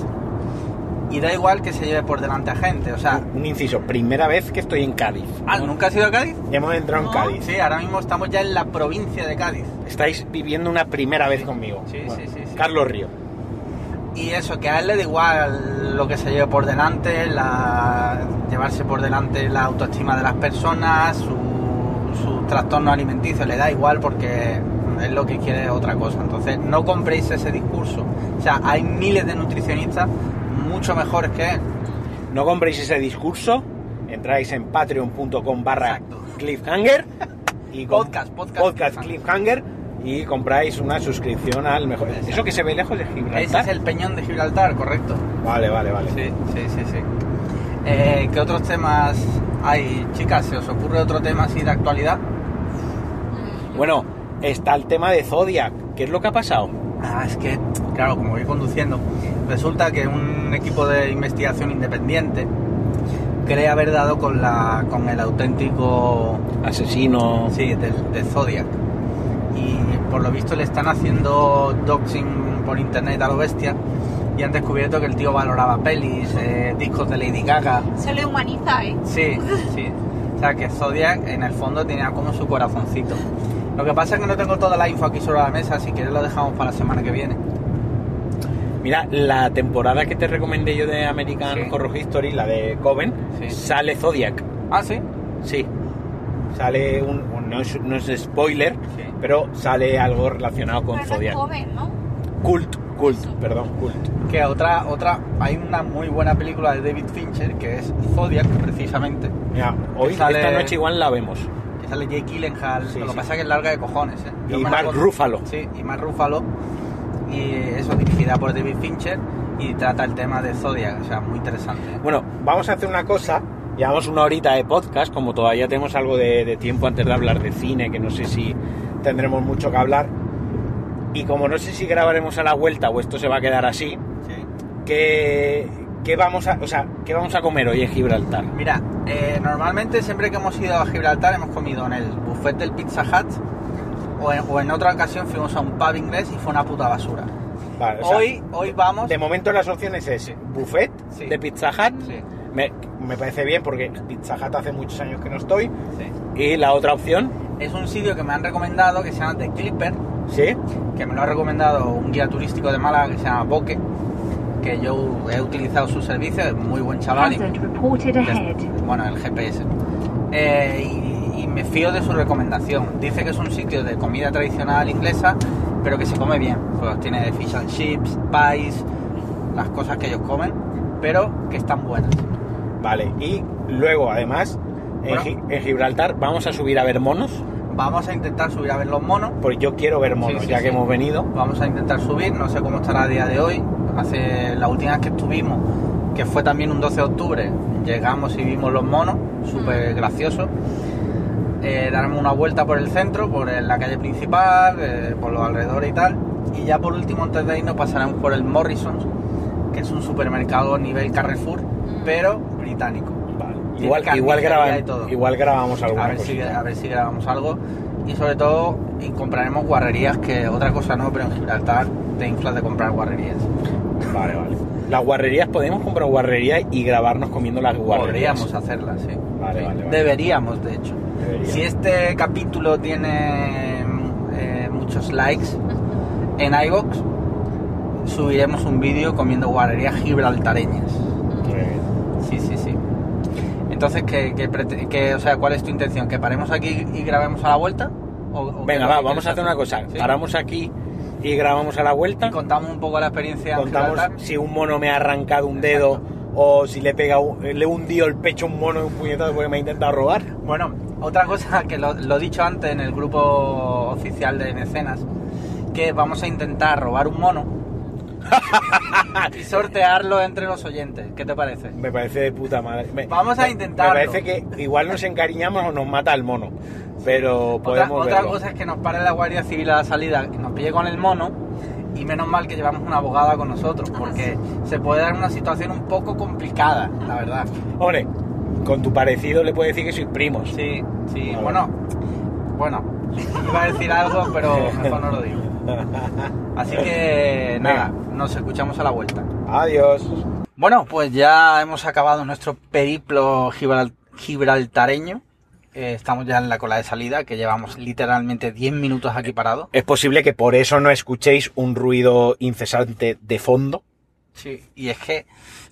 y da igual que se lleve por delante a gente, o sea, Un inciso, primera vez que estoy en Cádiz. ah, ¿nunca has ido a Cádiz? Ya hemos entrado en. Cádiz. Sí, ahora mismo estamos ya en la provincia de Cádiz. Estáis viviendo una primera vez conmigo. Sí, sí, sí, sí. Carlos Río. Y eso, que a él le da igual lo que se lleve por delante, la, llevarse por delante la autoestima de las personas, su, su trastorno alimenticio, le da igual porque es lo que quiere otra cosa. Entonces, no compréis ese discurso. O sea, hay miles de nutricionistas mucho mejores que él. No compréis ese discurso, entráis en patreon.com barra cliffhanger y Podcast, podcast cliffhanger y compráis una suscripción al mejor. Exacto. Eso que se ve lejos de Gibraltar. Ese es el peñón de Gibraltar, correcto. Vale, vale, vale. Sí, sí, sí, sí. Eh, ¿Qué otros temas hay, chicas? ¿Se os ocurre otro tema así de actualidad? Bueno, está el tema de Zodiac. ¿Qué es lo que ha pasado? Ah, es que, claro, como voy conduciendo, resulta que un equipo de investigación independiente cree haber dado con, la, con el auténtico Asesino. sí, del, de Zodiac. Y por lo visto le están haciendo doxing por internet a lo bestia y han descubierto que el tío valoraba pelis, eh, discos de Lady Gaga. Se le humaniza, ¿eh? Sí, sí. O sea que Zodiac en el fondo tenía como su corazoncito. Lo que pasa es que no tengo toda la info aquí sobre la mesa, si quieres lo dejamos para la semana que viene. Mira, la temporada que te recomendé yo de American Sí. Horror History, la de Coven, Sí. sale Zodiac. Ah, sí. Sí. Sale un. un- no, es, no es spoiler, Sí. pero sale algo relacionado con Pero Zodiac. Cult, cult, perdón, cult. Que otra, otra, hay una muy buena película de David Fincher que es Zodiac, precisamente. Mira, hoy, sale- esta noche igual la vemos. Que sale Jake Gyllenhaal. Sí, lo que sí. pasa es que es larga de cojones, ¿eh? Yo Y Mark Ruffalo. Sí, y Mark Ruffalo. Y eso, dirigida por David Fincher. Y trata el tema de Zodiac, o sea, muy interesante. Bueno, vamos a hacer una cosa. Llevamos una horita de podcast, como todavía tenemos algo de, de tiempo antes de hablar de cine, que no sé si tendremos mucho que hablar. Y como no sé si grabaremos a la vuelta o esto se va a quedar así, Sí. ¿qué, qué vamos, a, o sea, ¿qué vamos a comer hoy en Gibraltar? Mira, eh, normalmente siempre que hemos ido a Gibraltar hemos comido en el buffet del Pizza Hut o en, o en otra ocasión fuimos a un pub inglés y fue una puta basura. Vale, o sea, hoy, hoy vamos... de momento las opciones es buffet Sí. de Pizza Hut. Sí, Me, me parece bien porque Pizza Hut hace muchos años que no estoy. sí. Y la otra opción, Es un sitio que me han recomendado que se llama The Clipper, ¿sí? que me lo ha recomendado un guía turístico de Málaga que se llama Boque, que yo he utilizado su servicio, es muy buen chaval. y- Hazard reported ahead. bueno, el GPS. Eh, y, y me fío de su recomendación. Dice que es un sitio de comida tradicional inglesa, pero que se come bien. Pues tiene fish and chips, pies, las cosas que ellos comen, pero que están buenas. Vale. Y luego, además, en, Bueno. Gi- en Gibraltar vamos a subir a ver monos. Vamos a intentar subir a ver los monos. Porque yo quiero ver monos, Sí, sí, ya que hemos venido. Vamos a intentar subir, no sé cómo estará a día de hoy. Hace la última vez que estuvimos, que fue también un 12 de octubre, llegamos y vimos los monos, súper gracioso. Eh, daremos una vuelta por el centro, por el- la calle principal, eh, por los alrededores y tal. Y ya por último, antes de irnos, pasaremos por el Morrison's, que es un supermercado nivel Carrefour, pero británico. Vale. Igual, igual, graba- y todo. igual grabamos alguna A ver, si, cosita. a ver si grabamos algo. Y sobre todo, y compraremos guarrerías, que otra cosa no, pero en Gibraltar te inflas de comprar guarrerías. Vale, vale. Las guarrerías, podemos comprar guarrerías y grabarnos comiendo las guarrerías. Podríamos hacerlas, sí. Vale, Sí. vale, vale. Deberíamos, de hecho. Si este capítulo tiene eh, muchos likes en iVoox, subiremos un vídeo comiendo guarrerías gibraltareñas. Sí, sí, sí. Entonces, ¿qué, qué prete- qué- o sea, ¿cuál es tu intención? ¿Que paremos aquí y grabemos a la vuelta? ¿O- o qué Venga, va, vamos quieres a hacer una cosa. ¿Sí? Paramos aquí y grabamos a la vuelta. Contamos un poco la experiencia en Contamos Gibraltar. si un mono me ha arrancado un dedo o si le pega un- le he hundido el pecho a un mono de un puñetazo porque me ha intentado robar. Bueno, otra cosa que lo, lo he dicho antes en el grupo oficial de mecenas, que vamos a intentar robar un mono y sortearlo entre los oyentes. ¿Qué te parece? Me parece de puta madre. Me- Vamos a intentarlo. Me parece que igual nos encariñamos o nos mata el mono. Pero Otra, podemos otra verlo. cosa es que nos pare la Guardia Civil a la salida, que nos pille con el mono y menos mal que llevamos una abogada con nosotros, porque se puede dar una situación un poco complicada, la verdad. Hombre, con tu parecido le puedo decir que sois primos. Sí, sí, Vale. bueno, bueno, iba a decir algo, pero mejor no lo digo. Así que nada, nos escuchamos a la vuelta. Adiós. Bueno, pues ya hemos acabado nuestro periplo gibral- gibraltareño. Eh, estamos ya en la cola de salida, que llevamos literalmente 10 minutos aquí parados. Es posible que por eso no escuchéis un ruido incesante de fondo. Sí, y es que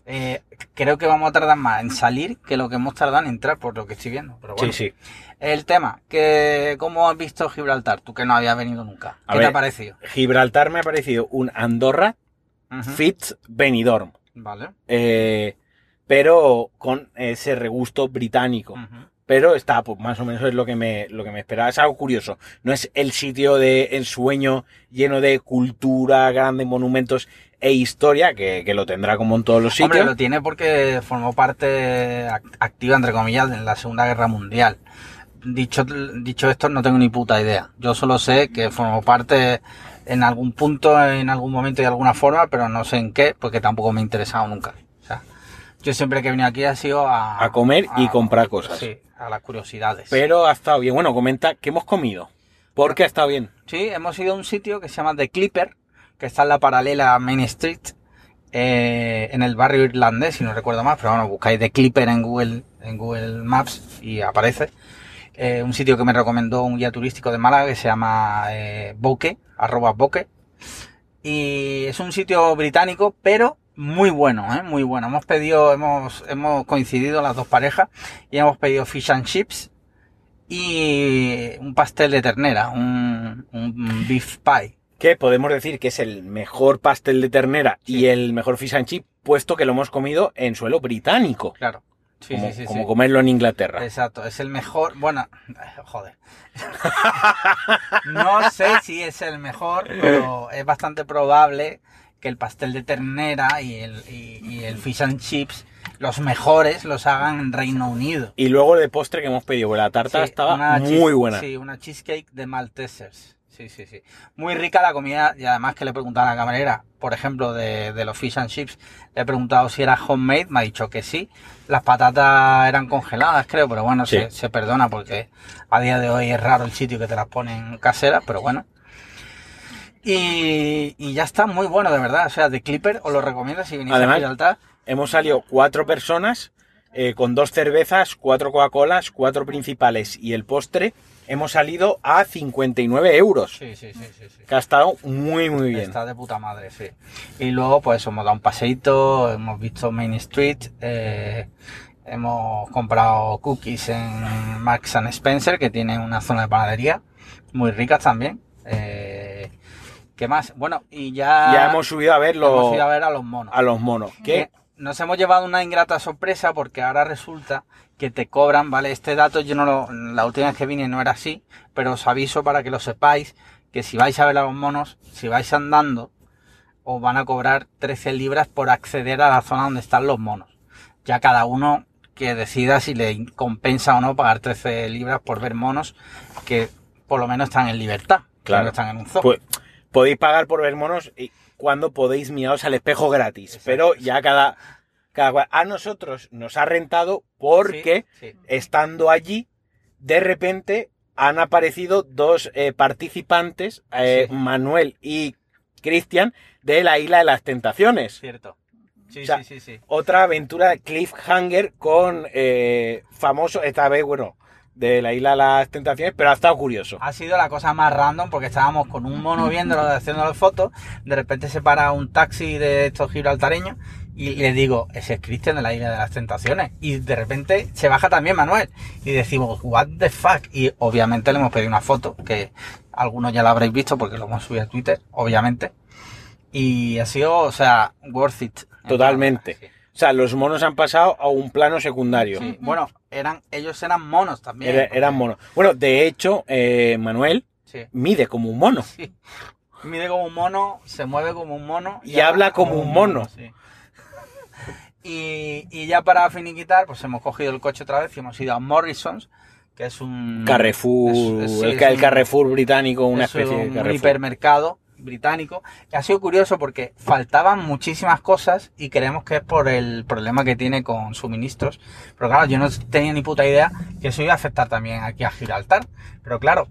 eh, creo que vamos a tardar más en salir que lo que hemos tardado en entrar, por lo que estoy viendo. Pero bueno, Sí, sí. El tema, que ¿cómo has visto Gibraltar? Tú que no habías venido nunca. A ¿Qué te ha parecido? Gibraltar me ha parecido un Andorra Ujú. fit Benidorm. Vale. eh, pero con ese regusto británico. Pero está, pues más o menos es lo que me, lo que me esperaba. Es algo curioso. No es el sitio de ensueño lleno de cultura, grandes monumentos e historia, que, que lo tendrá como en todos los sitios. Hombre, lo tiene porque formó parte ac- activa, entre comillas, en la Segunda Guerra Mundial. Dicho, dicho esto, no tengo ni puta idea. Yo solo sé que formó parte en algún punto, en algún momento y de alguna forma, pero no sé en qué, porque tampoco me ha interesado nunca. O sea, yo siempre que he venido aquí ha sido a... A comer y comprar cosas. Sí, a las curiosidades. Pero ha estado bien. Bueno, comenta qué hemos comido. ¿Por qué ha estado bien? Sí, hemos ido a un sitio que se llama The Clipper, que está en la paralela Main Street, eh, en el barrio irlandés, si no recuerdo más, pero bueno, buscáis The Clipper en Google, en Google Maps y aparece. Eh, un sitio que me recomendó un guía turístico de Málaga que se llama eh, Boque, arroba Boque. Y es un sitio británico, pero muy bueno, ¿eh? muy bueno. Hemos pedido, hemos, hemos coincidido las dos parejas y hemos pedido fish and chips y un pastel de ternera, un beef pie. Que podemos decir que es el mejor pastel de ternera y el mejor fish and chip, puesto que lo hemos comido en suelo británico. Claro. Sí, como sí, sí, como comerlo en Inglaterra. Exacto, es el mejor. Bueno, joder. no sé si es el mejor, pero es bastante probable que el pastel de ternera y el, y, y el fish and chips, los mejores, los hagan en Reino Unido. Y luego de postre que hemos pedido, la tarta estaba muy buena. Sí, una cheesecake de Maltesers. Sí, sí, sí. Muy rica la comida y además que le he preguntado a la camarera, por ejemplo, de, de los fish and chips, le he preguntado si era homemade, me ha dicho que sí. Las patatas eran congeladas, creo, pero bueno, Sí. se, se perdona porque a día de hoy es raro el sitio que te las ponen caseras, pero bueno. Y, y ya está muy bueno, de verdad. O sea, de Clipper os lo recomiendo si venís Además- a Gibraltar. Hemos salido cuatro personas eh, con dos cervezas, cuatro Coca-Colas, cuatro principales y el postre. Hemos salido a 59 euros. Sí, sí, sí, sí. sí. Que ha estado muy, muy bien. Está de puta madre, sí. Y luego, pues hemos dado un paseíto, hemos visto Main Street, eh, hemos comprado cookies en Marks and Spencer, que tiene una zona de panadería, muy ricas también. Eh, ¿Qué más? Bueno, y ya, Ya hemos subido a ver los- hemos ido a ver a los monos. a los monos. Que Que nos hemos llevado una ingrata sorpresa porque ahora resulta que te cobran, ¿vale? Este dato yo no lo, la última vez que vine no era así, pero os aviso para que lo sepáis, que si vais a ver a los monos, si vais andando, os van a cobrar 13 libras por acceder a la zona donde están los monos. Ya cada uno que decida si le compensa o no pagar 13 libras por ver monos que por lo menos están en libertad, que Claro. no están en un zoo. pues, podéis pagar por ver monos y cuando podéis miraros al espejo gratis. Exacto, pero ya cada, cada cual- A nosotros nos ha rentado porque Sí, sí. estando allí, de repente han aparecido dos eh, participantes, eh, Sí. Manuel y Cristian, de la Isla de las Tentaciones. Cierto. Sí, O sea, sí, sí, sí. Otra aventura de Cliffhanger con eh, famoso, esta vez, bueno, de la Isla de las Tentaciones, pero ha estado curioso. ha sido la cosa más random porque estábamos con un mono viéndolo, haciéndole fotos. De repente se para un taxi de estos gibraltareños Y le digo, ese es Cristian de la Isla de las Tentaciones. Y de repente se baja también Manuel. Y decimos, what the fuck. Y obviamente le hemos pedido una foto, que algunos ya la habréis visto porque lo hemos subido a Twitter, obviamente. Y ha sido, o sea, worth it. Totalmente. O sea, los monos han pasado a un plano secundario. Sí, Bueno, eran, ellos eran monos también. Era- eran monos. Bueno, de hecho, eh, Manuel Sí. mide como un mono. Sí. Mide como un mono, se mueve como un mono. Y habla como un mono. sí. Y, y ya para finiquitar, pues hemos cogido el coche otra vez y hemos ido a Morrison's, que es un... Carrefour, es- es- sí, el, Carrefour británico, una es especie de un Carrefour. hipermercado británico. Y ha sido curioso porque faltaban muchísimas cosas y creemos que es por el problema que tiene con suministros. Pero claro, yo no tenía ni puta idea que eso iba a afectar también aquí a Gibraltar. Pero claro,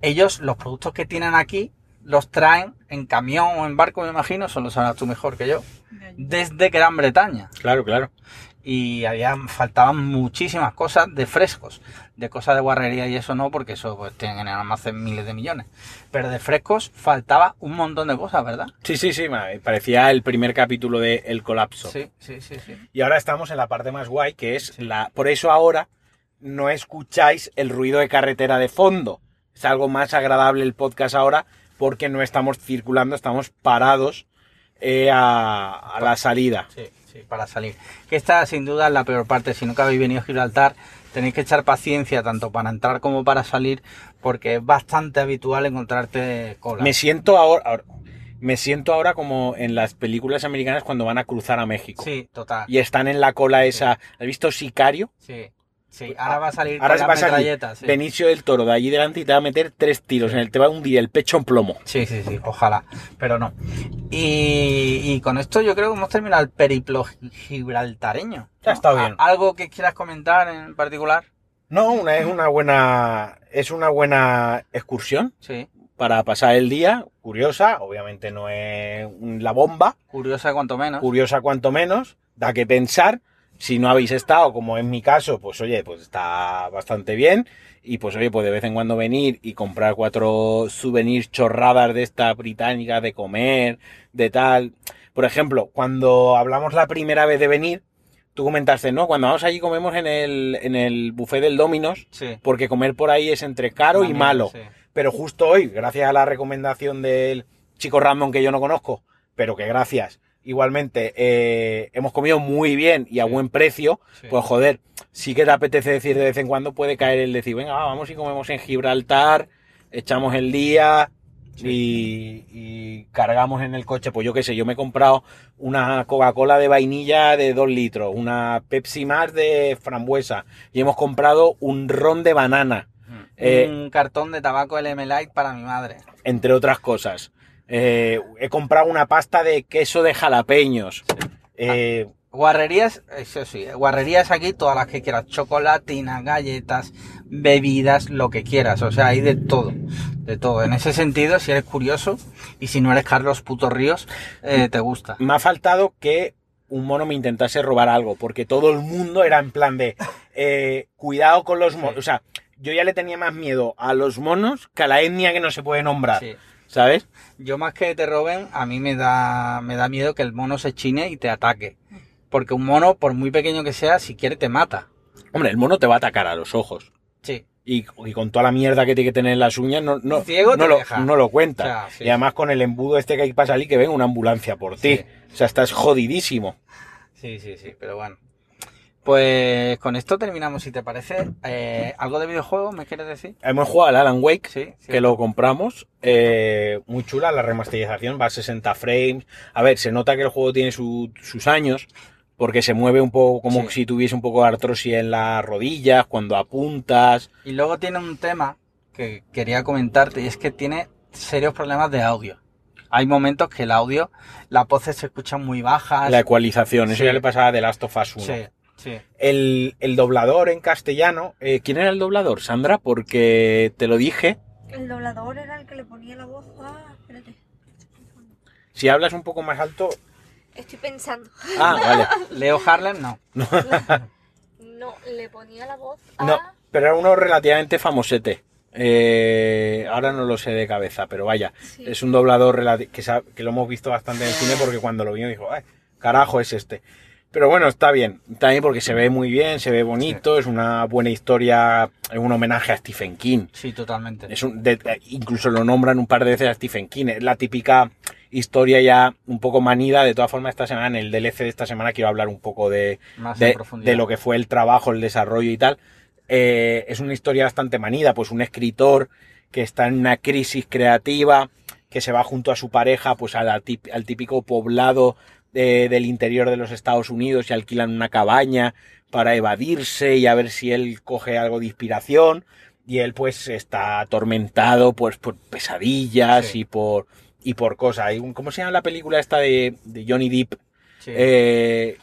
ellos, los productos que tienen aquí, los traen en camión o en barco, me imagino, eso lo sabrás tú mejor que yo, desde Gran Bretaña. Claro, claro. Y había, faltaban muchísimas cosas de frescos, de cosas de guarrería y eso no, porque eso pues tienen en el almacén miles de millones. Pero de frescos faltaba un montón de cosas, ¿verdad? Sí, sí, sí, parecía el primer capítulo de El Colapso. Sí, sí, sí, sí. Y ahora estamos en la parte más guay, que es la... Por eso ahora no escucháis el ruido de carretera de fondo. Es algo más agradable el podcast ahora porque no estamos circulando, estamos parados eh, a, a la salida. Sí, sí, para salir. Que esta sin duda es la peor parte. Si nunca habéis venido a Gibraltar, tenéis que echar paciencia tanto para entrar como para salir, porque es bastante habitual encontrarte cola. Me siento ahora, ahora- me siento ahora como en las películas americanas cuando van a cruzar a México. Sí, total. Y están en la cola esa. ¿Has visto Sicario? Sí, sí. Ahora va a salir Ahora con la va a salir metralleta, sí. Benicio del Toro de allí delante y te va a meter tres tiros en el te va a hundir el pecho en plomo. Sí, sí, sí, ojalá, pero no. Y, y con esto yo creo que hemos terminado el periplo gi- gibraltareño. Ya está bien. ¿A- ¿Algo que quieras comentar en particular? No, una, es una buena es una buena excursión Sí, para pasar el día, curiosa, obviamente no es la bomba, curiosa cuanto menos. curiosa cuanto menos, da que pensar. Si no habéis estado, como en mi caso, pues oye, pues está bastante bien. Y pues oye, pues de vez en cuando venir y comprar cuatro souvenirs chorradas de esta británica de comer, de tal. Por ejemplo, cuando hablamos la primera vez de venir, tú comentaste, ¿no? Cuando vamos allí comemos en el, en el buffet del Dominos, Sí. porque comer por ahí es entre caro y malo. sí. Pero justo hoy, gracias a la recomendación del chico random que yo no conozco, pero que gracias, igualmente, eh, hemos comido muy bien y a buen precio, Sí. pues joder, sí que te apetece decir de vez en cuando, puede caer el decir, venga, va, vamos y comemos en Gibraltar, echamos el día y, y cargamos en el coche. Pues yo qué sé, yo me he comprado una Coca-Cola de vainilla de 2 litros, una Pepsi más de frambuesa y hemos comprado un ron de banana. Eh, un cartón de tabaco LM Light para mi madre. entre otras cosas. Eh, he comprado una pasta de queso de jalapeños. Eh, Guarrerías, eso sí, guarrerías aquí todas las que quieras, chocolatinas, galletas, bebidas, lo que quieras, o sea, hay de todo, de todo. En ese sentido, si eres curioso y si no eres Carlos Puto Ríos, eh, te gusta. me ha faltado que un mono me intentase robar algo, porque todo el mundo era en plan de eh, cuidado con los monos. Sí. O sea, yo ya le tenía más miedo a los monos que a la etnia que no se puede nombrar. Sí. ¿Sabes? Yo más que te roben, a mí me da, me da miedo que el mono se chine y te ataque. Porque un mono, por muy pequeño que sea, si quiere te mata. Hombre, el mono te va a atacar a los ojos. Sí. Y, y con toda la mierda que tiene que tener en las uñas, no, no, Ciego no, lo, deja. no lo cuenta. O sea, sí. Y además con el embudo este que hay para salir, que venga una ambulancia por ti. O sea, estás jodidísimo. Sí, sí, sí, pero bueno. Pues con esto terminamos, si te parece. Eh, ¿Algo de videojuegos me quieres decir? Hemos jugado al Alan Wake, Sí, sí. que lo compramos. eh, muy chula la remasterización, va a 60 frames. A ver, se nota que el juego tiene su- sus años, porque se mueve un poco como Sí. si tuviese un poco de artrosis en las rodillas, cuando apuntas. Y luego tiene un tema que quería comentarte y es que tiene serios problemas de audio. Hay momentos que el audio, las voces se escuchan muy bajas. La ecualización, eso ya le pasaba de Last of Us 1. Sí, sí. El, el doblador en castellano, eh, ¿quién era el doblador? Sandra, porque te lo dije. El doblador era el que le ponía la voz a... Espérate. Si hablas un poco más alto. Estoy pensando. Ah, vale. Leo Harlem, no. No, le ponía la voz a... No, pero era uno relativamente famosete. Eh, ahora no lo sé de cabeza, pero vaya. Sí. Es un doblador relati- que, que lo hemos visto bastante en el cine porque cuando lo vimos dijo, "Ay, carajo es este? Pero bueno, está bien. También porque se ve muy bien, se ve bonito, es una buena historia, es un homenaje a Stephen King. Sí, totalmente. Es un, de- incluso lo nombran un par de veces a Stephen King. Es la típica historia ya un poco manida. De todas formas, esta semana, en el DLC de esta semana, quiero hablar un poco de, Más de, lo que fue el trabajo, el desarrollo y tal. Eh, es una historia bastante manida, pues un escritor que está en una crisis creativa, que se va junto a su pareja pues al típico poblado de- del interior de los Estados Unidos y alquilan una cabaña para evadirse y a ver si él coge algo de inspiración y él pues está atormentado pues por pesadillas Sí. y por y por cosas. ¿Cómo se llama la película esta de, de Johnny Depp? Sí. Eh,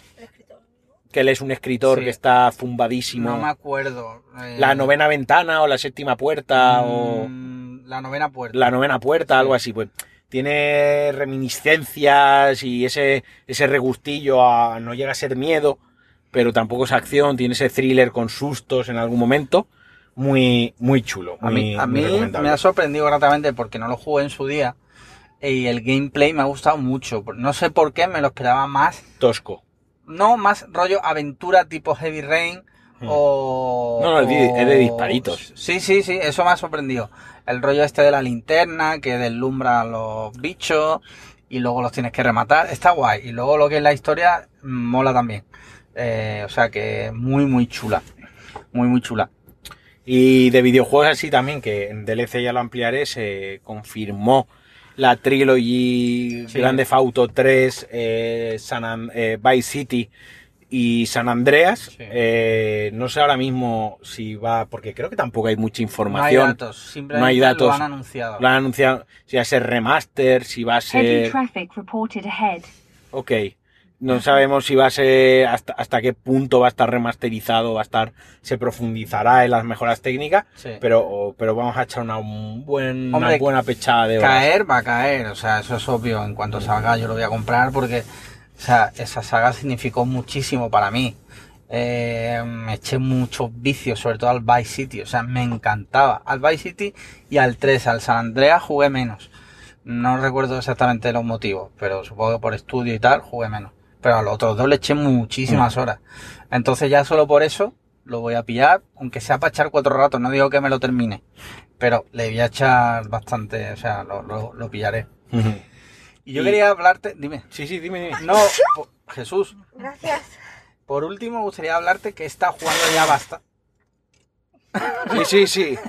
que él es un escritor Sí. que está zumbadísimo. no me acuerdo. eh, La novena ventana o la séptima puerta o mm, La novena puerta. la novena puerta, algo así, pues tiene reminiscencias y ese, ese regustillo a no llega a ser miedo, pero tampoco es acción, tiene ese thriller con sustos en algún momento, muy, muy chulo. A mí, a mí me ha sorprendido gratamente porque no lo jugué en su día y el gameplay me ha gustado mucho. No sé por qué, me lo esperaba más. tosco. No, más rollo aventura tipo Heavy Rain o... Hmm. No, no, es de- es de disparitos. Sí, sí, sí, eso me ha sorprendido. El rollo este de la linterna que deslumbra a los bichos y luego los tienes que rematar. Está guay. Y luego lo que es la historia mola también. Eh, o sea que muy, muy chula. Muy, muy chula. Y de videojuegos así también, que en DLC ya lo ampliaré, se confirmó la trilogy Sí. Grande Auto 3, eh, San An- eh, Vice City y San Andreas. Sí. Eh, no sé ahora mismo si va, porque creo que tampoco hay mucha No hay información. datos. Simplemente No hay datos. lo han anunciado. Lo han anunciado si va a ser remaster, si va a Heavy ser... traffic reported ahead. Ok. No sabemos si va a ser hasta, hasta qué punto va a estar remasterizado, va a estar, se profundizará en las mejoras técnicas, Sí. pero, pero vamos a echar una, un buen, Hombre, una buena pechada de horas. Caer va a caer, o sea, eso es obvio. En cuanto salga, yo lo voy a comprar porque, o sea, esa saga significó muchísimo para mí. Eh, me eché muchos vicios, sobre todo al Vice City, o sea, me encantaba. Al Vice City y al 3, al San Andreas jugué menos. No recuerdo exactamente los motivos, pero supongo que por estudio y tal jugué menos. Pero a los otros dos le eché muchísimas horas. Entonces ya solo por eso lo voy a pillar, aunque sea para echar cuatro ratos, no digo que me lo termine. Pero le voy a echar bastante, o sea, lo, lo- lo pillaré. Y yo Y- quería hablarte, dime. Sí, sí, dime, dime. No, po- Jesús. Gracias. Por último, me gustaría hablarte que está jugando ya basta, Sí, sí, sí.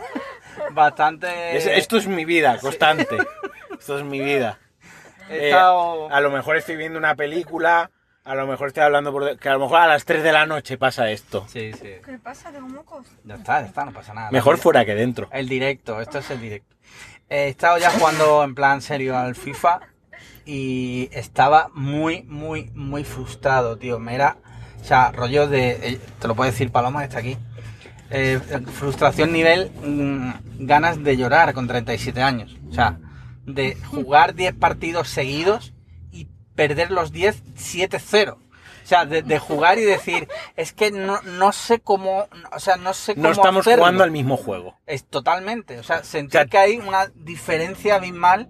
bastante. Es- esto es mi vida, constante. Esto es mi vida. he Eh, estado- a lo mejor estoy viendo una película, a lo mejor estoy hablando por... Que a lo mejor a las 3 de la noche pasa esto. Sí, sí. ¿Qué pasa? Tengo mocos. Ya está, ya está, no pasa nada. Mejor fuera que dentro. El directo, esto es el directo. He estado ya jugando en plan serio al FIFA y estaba muy, muy, muy frustrado, tío. Me era, o sea, rollo de, eh, te lo puede decir Paloma, está aquí. Eh, frustración nivel mm, ganas de llorar con 37 años. O sea, de jugar 10 partidos seguidos y perder los 10 7-0. O sea, de, de jugar y decir, es que no, no sé cómo, o sea, no sé cómo No estamos hacerlo. jugando al mismo juego. Es totalmente. O sea, sentir O sea, que hay una diferencia abismal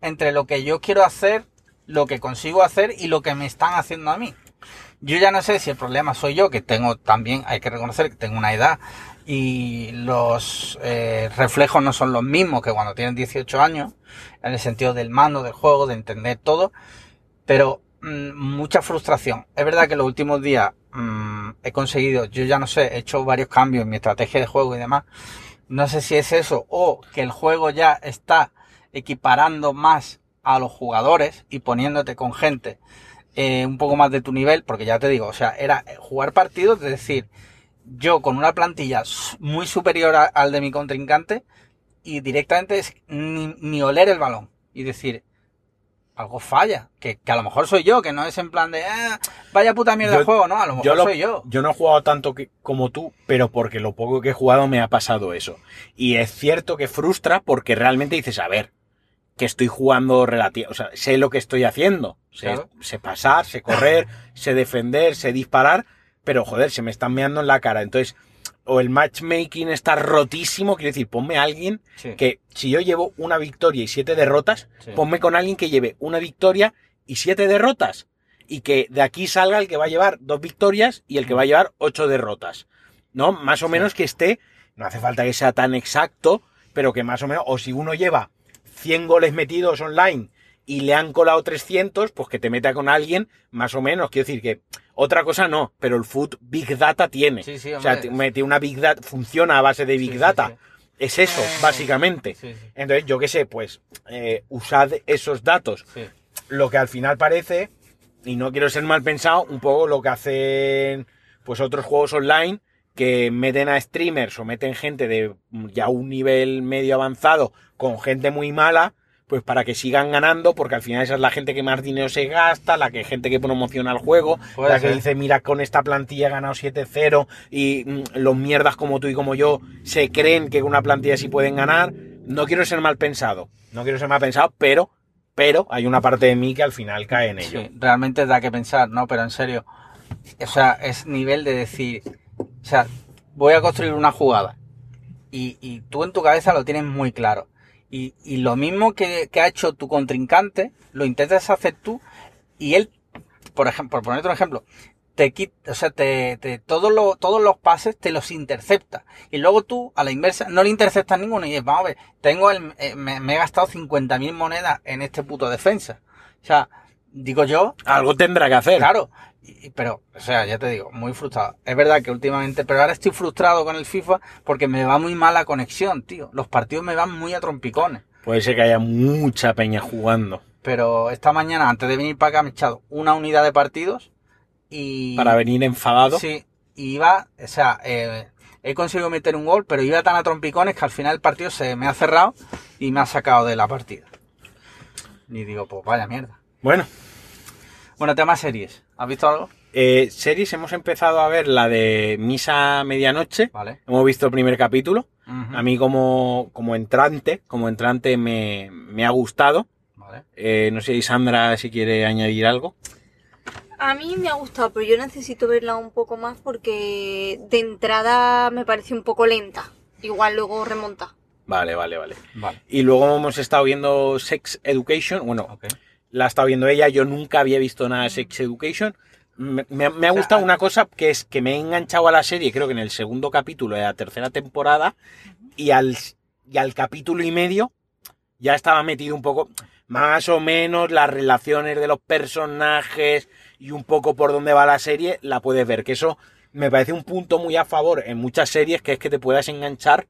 entre lo que yo quiero hacer, lo que consigo hacer y lo que me están haciendo a mí. Yo ya no sé si el problema soy yo, que tengo también, hay que reconocer que tengo una edad y los eh, reflejos no son los mismos que cuando tienes 18 años, en el sentido del mando, del juego, de entender todo, pero mm, mucha frustración. Es verdad que los últimos días mm, he conseguido, yo ya no sé, he hecho varios cambios en mi estrategia de juego y demás. No sé si es eso o que el juego ya está equiparando más a los jugadores y poniéndote con gente eh, un poco más de tu nivel, porque ya te digo, o sea, era jugar partidos, es decir, yo con una plantilla muy superior a- al de mi contrincante y directamente es ni, ni oler el balón y decir, algo falla, que, que a lo mejor soy yo, que no es en plan de, "Ah, vaya puta mierda de Yo- juego, no, a lo mejor lo- soy yo. no he jugado tanto que- como tú, pero porque lo poco que he jugado me ha pasado eso. Y es cierto que frustra porque realmente dices, a ver, que estoy jugando relativo, o sea, sé lo que estoy haciendo. Sé, Claro. sé pasar, sé correr, sé defender, sé disparar, pero joder, se me están meando en la cara. Entonces, o el matchmaking está rotísimo, quiero decir, ponme a alguien Sí. que si yo llevo una victoria y siete derrotas, Sí. ponme con alguien que lleve una victoria y siete derrotas. y que de aquí salga el que va a llevar dos victorias y el que va a llevar ocho derrotas. ¿No? Más o menos que esté, no hace falta que sea tan exacto, pero que más o menos, o si uno lleva 100 goles metidos online y le han colado 300, pues que te meta con alguien, más o menos. Quiero decir que otra cosa no, pero el foot Big Data tiene. Sí, sí, o sea, mete una Big Data, funciona a base de Big Sí, Data. Es eso, básicamente. Sí, sí. Entonces, yo qué sé, pues, eh, usad esos datos. Lo que al final parece, y no quiero ser mal pensado, un poco lo que hacen pues otros juegos online que meten a streamers o meten gente de ya un nivel medio avanzado con gente muy mala, pues para que sigan ganando, porque al final esa es la gente que más dinero se gasta, la que gente que promociona el juego, Puede la que dice, mira, con esta plantilla he ganado 7-0 y mm, los mierdas como tú y como yo se creen que con una plantilla sí pueden ganar. No quiero ser mal pensado, no quiero ser mal pensado, pero, pero hay una parte de mí que al final cae en ello. Sí, realmente da que pensar, ¿no? Pero en serio, o sea, es nivel de decir, o sea, voy a construir una jugada y, tú en tu cabeza lo tienes muy claro. Y, lo mismo que, ha hecho tu contrincante, lo intentas hacer tú y él, por ejemplo, por ponerte un ejemplo, te quita, o sea, te, te- todos, los, todos los pases te los intercepta. Y luego tú, a la inversa, no le interceptas ninguno y dices, vamos a ver, tengo el, eh, me, me he gastado 50.000 monedas en este puto defensa. O sea, digo yo, Algo tendrá que hacer. Claro, y- pero, o sea, ya te digo, muy frustrado. Es verdad que últimamente, pero ahora estoy frustrado con el FIFA porque me va muy mala conexión, tío. Los partidos me van muy a trompicones. Puede ser que haya mucha peña jugando Pero esta mañana, antes de venir para acá, me he echado una unidad de partidos y... para venir enfadado. Sí, y iba, o sea, eh, he conseguido meter un gol, pero iba tan a trompicones que al final el partido se me ha cerrado y me ha sacado de la partida. Y digo, pues vaya mierda. Bueno, Bueno, tema series. ¿Has visto algo? eh, series hemos empezado a ver la de Misa Medianoche. Vale. Hemos visto el primer capítulo. A mí como, como entrante, como entrante me, me ha gustado. Vale. Eh, no sé, si Sandra, si quiere añadir algo. A mí me ha gustado, pero yo necesito verla un poco más porque de entrada me parece un poco lenta. Igual luego remonta. Vale, vale, vale. Vale. Y luego hemos estado viendo Sex Education. Bueno, Ok. La ha estado viendo ella. Yo nunca había visto nada de Sex Education. Me, me- me ha O sea, gustado una cosa que es que me he enganchado a la serie, creo que en el segundo capítulo de la tercera temporada. Y al, y al capítulo y medio ya estaba metido un poco, más o menos, las relaciones de los personajes y un poco por dónde va la serie, la puedes ver. Que eso me parece un punto muy a favor en muchas series, que es que te puedas enganchar.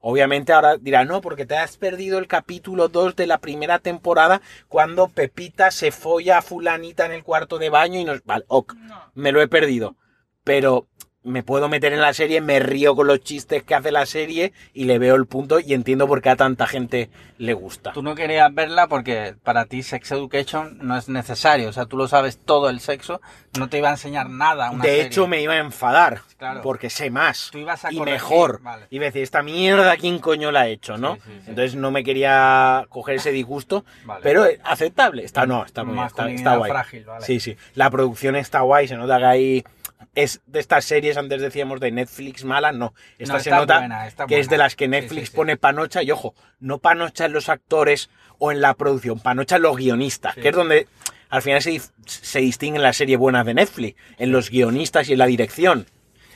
Obviamente ahora dirás, no, porque te has perdido el capítulo 2 de la primera temporada cuando Pepita se folla a fulanita en el cuarto de baño y nos... Vale, ok, me lo he perdido. Pero me puedo meter en la serie, me río con los chistes que hace la serie y le veo el punto y entiendo por qué a tanta gente le gusta. Tú no querías verla porque para ti Sex Education no es necesario. O sea, tú lo sabes todo el sexo, no te iba a enseñar nada. Una de serie. hecho, me iba a enfadar. Claro. Porque sé más. Tú ibas a y corregir, mejor. vale. Y iba a decir, esta mierda, ¿quién coño la ha hecho, no? Sí, sí, sí. Entonces no me quería coger ese disgusto. Vale. Pero aceptable. Está, no, está muy bien, está, guay. frágil, vale. Sí, sí. La producción está guay, se nota que ahí. Es de estas series, antes decíamos de Netflix malas, no. Esta No, se nota buena, que es de las que Sí, Netflix sí, sí. pone panocha. Y ojo, no panocha en los actores o en la producción, panocha en los guionistas, Sí. que es donde al final se, se distinguen las series buenas de Netflix, en los guionistas y en la dirección.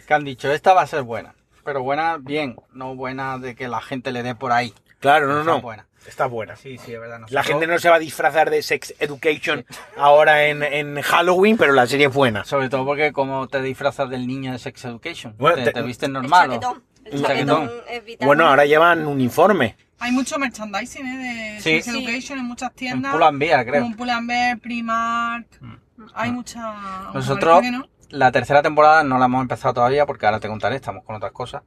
Que han dicho, esta va a ser buena. Pero buena bien, no buena de que la gente le dé por ahí. Claro, no, no. buena. Está buena. Sí, sí, es verdad. La gente no se va a disfrazar de Sex Education ahora en, en Halloween, pero la serie es buena. Sobre todo porque como te disfrazas del niño de Sex Education. Bueno, te, te- te vistes normal. el chaquetón. El Un chaquetón, es vital. Bueno, ahora llevan uniforme. Hay mucho merchandising ¿eh? de Sí. Sex Sí. Education en muchas En tiendas. Pull&Bear, creo. Como Pull&Bear, Primark. Hay mucha... Nosotros, no. la tercera temporada no la hemos empezado todavía porque ahora te contaré, estamos con otras cosas.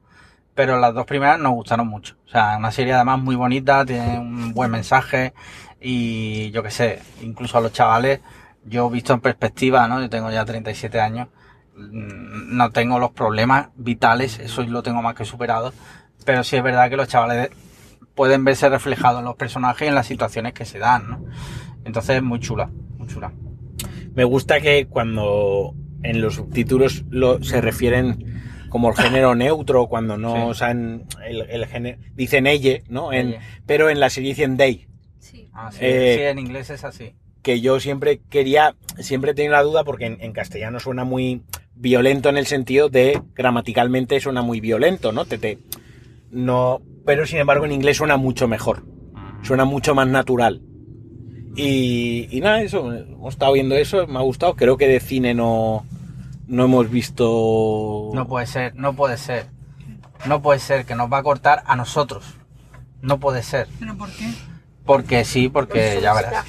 Pero las dos primeras nos gustaron mucho. O sea, una serie además muy bonita, tiene un buen mensaje y yo qué sé, incluso a los chavales, yo visto en perspectiva, ¿no? Yo tengo ya 37 años, mm, no tengo los problemas vitales, eso lo tengo más que superado. Pero sí es verdad que los chavales pueden verse reflejados en los personajes y en las situaciones que se dan, ¿no? Entonces, muy chula, muy chula. Me gusta que cuando en los subtítulos lo, se refieren como el género neutro, cuando no Sí. usan el, el género, dicen ella, ¿no? En, Ella. pero en la serie dicen they. Sí. Ah, sí, Eh, sí, en inglés es así. que yo siempre quería, siempre he tenido la duda porque en, en castellano suena muy violento en el sentido de gramaticalmente suena muy violento, ¿no? Te, te- no, pero sin embargo en inglés suena mucho mejor, suena mucho más natural. Y, y nada, eso, hemos estado viendo eso, me ha gustado. Creo que de cine no, no hemos visto. No puede ser, no puede ser. No puede ser que nos va a cortar a nosotros. No puede ser. ¿Pero por qué? Porque sí, porque ya verás.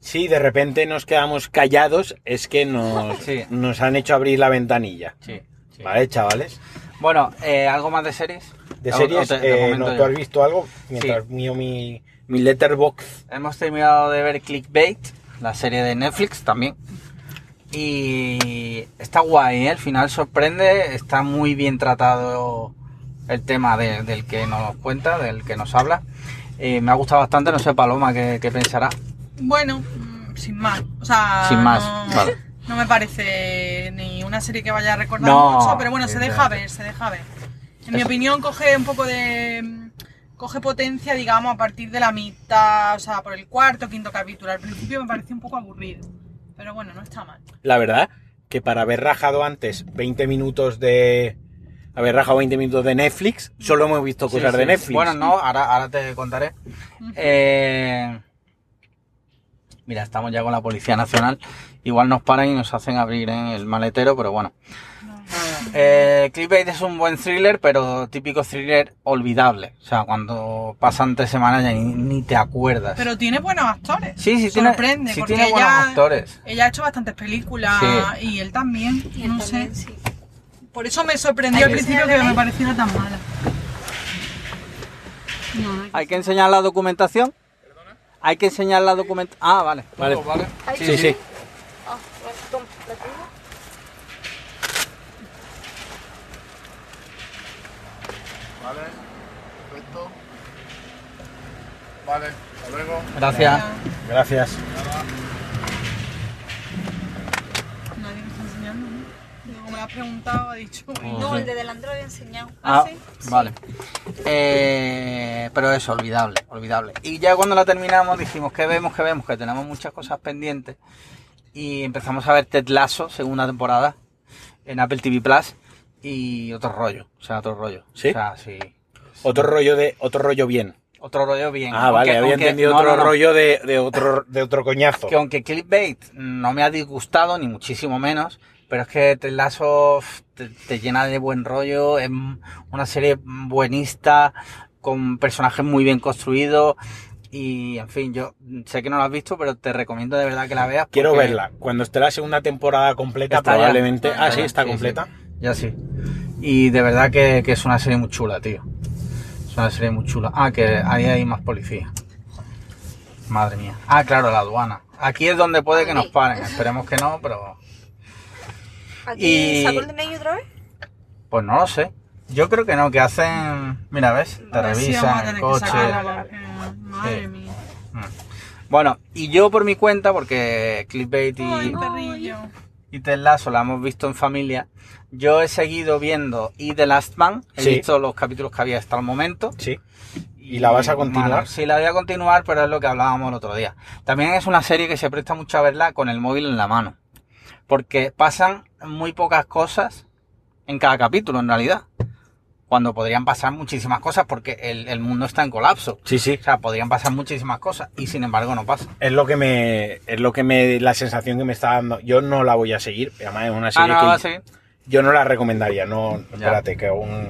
Si de repente nos quedamos callados, es que nos, Sí. nos han hecho abrir la ventanilla. Sí, sí. ¿Vale, chavales? Bueno, eh, ¿algo más de series? De series, o te- te eh, no. ¿tú has visto algo? Mientras mío mi, mi letterbox. Hemos terminado de ver Clickbait, la serie de Netflix también. Y está guay, ¿eh? el final sorprende, está muy bien tratado el tema de- del que nos cuenta, del que nos habla. Eh, me ha gustado bastante, no sé Paloma qué, qué pensará. Bueno, mm, sin más. O sea, Sin más, no, vale. no me parece ni una serie que vaya a recordar No, mucho, pero bueno, se deja ver, se deja ver. En mi opinión, coge un poco de. mm, Coge potencia, digamos, a partir de la mitad, o sea, por el cuarto, quinto capítulo. Al principio me pareció un poco aburrido. Pero bueno, no está mal. La verdad que para haber rajado antes 20 minutos de... Haber rajado 20 minutos de Netflix, solo hemos visto cosas Sí, de. Netflix. Bueno, no, ahora, ahora te contaré. Eh, mira, estamos ya con la Policía Nacional. Igual nos paran y nos hacen abrir en el maletero, pero bueno. Eh, Clickbait es un buen thriller, pero típico thriller olvidable. O sea, cuando pasan tres semanas ya ni, ni te acuerdas. Pero tiene buenos actores. sí, sí tiene, Sorprende, sí porque tiene buenos ella- actores. Ella ha hecho bastantes películas Sí. y él también. Y él no también, sé. sí. Por eso me sorprendió al Hay que principio que me pareciera tan mala. Hay que enseñar la documentación. Hay que enseñar la documentación. Ah, vale. Vale. Sí, sí. Vale, perfecto. Vale, hasta luego. Gracias. Gracias. Nadie me está enseñando, ¿no? Como me has preguntado, ha dicho. No, el de delante lo había enseñado. Ah, sí? vale. Eh, pero eso, olvidable, olvidable. Y ya cuando la terminamos dijimos que vemos, que vemos, que tenemos muchas cosas pendientes. Y empezamos a ver Ted Lasso, segunda temporada, en Apple TV Plus. Y otro rollo, o sea, otro rollo. ¿Sí? O sea, sí. Otro rollo de otro rollo bien. Otro rollo bien. Ah, vale, Aunque- había aunque- entendido no, otro no, no. rollo de, de otro de otro coñazo. Que aunque Clickbait no me ha disgustado, ni muchísimo menos, pero es que Ted Lasso te, te llena de buen rollo, es una serie buenista, con personajes muy bien construidos, y en fin, yo sé que no la has visto, pero te recomiendo de verdad que la veas. Quiero verla. Cuando esté la segunda temporada completa, está ya. probablemente. Ah, sí, está completa. sí. Ya sí. Y de verdad que, que es una serie muy chula, tío. Es una serie muy chula. Ah, que ahí hay más policía. Madre mía. Ah, claro, la aduana. Aquí es donde puede que nos paren. Esperemos que no, pero... ¿Aquí Y- sacó el DNI otra vez? Pues no lo sé. Yo creo que no, que hacen... Mira, ¿ves? Te revisan el coche. porque, Madre Sí. mía. Bueno, y yo por mi cuenta, porque Clickbait y... Ay. Y Ted Lasso la hemos visto en familia. Yo he seguido viendo y The Last Man. He Sí. visto los capítulos que había hasta el momento. Sí. ¿Y la vas a continuar? Sí, la voy a continuar, pero es lo que hablábamos el otro día. También es una serie que se presta mucho a verla con el móvil en la mano. Porque pasan muy pocas cosas en cada capítulo, en realidad. Cuando podrían pasar muchísimas cosas porque el, el mundo está en colapso. Sí, sí. O sea, podrían pasar muchísimas cosas y sin embargo no pasa. Es lo que me. Es lo que me. La sensación que me está dando. Yo no la voy a seguir. Además, es una Ah, serie no, que seguir. yo no la recomendaría. No, espérate, que aún.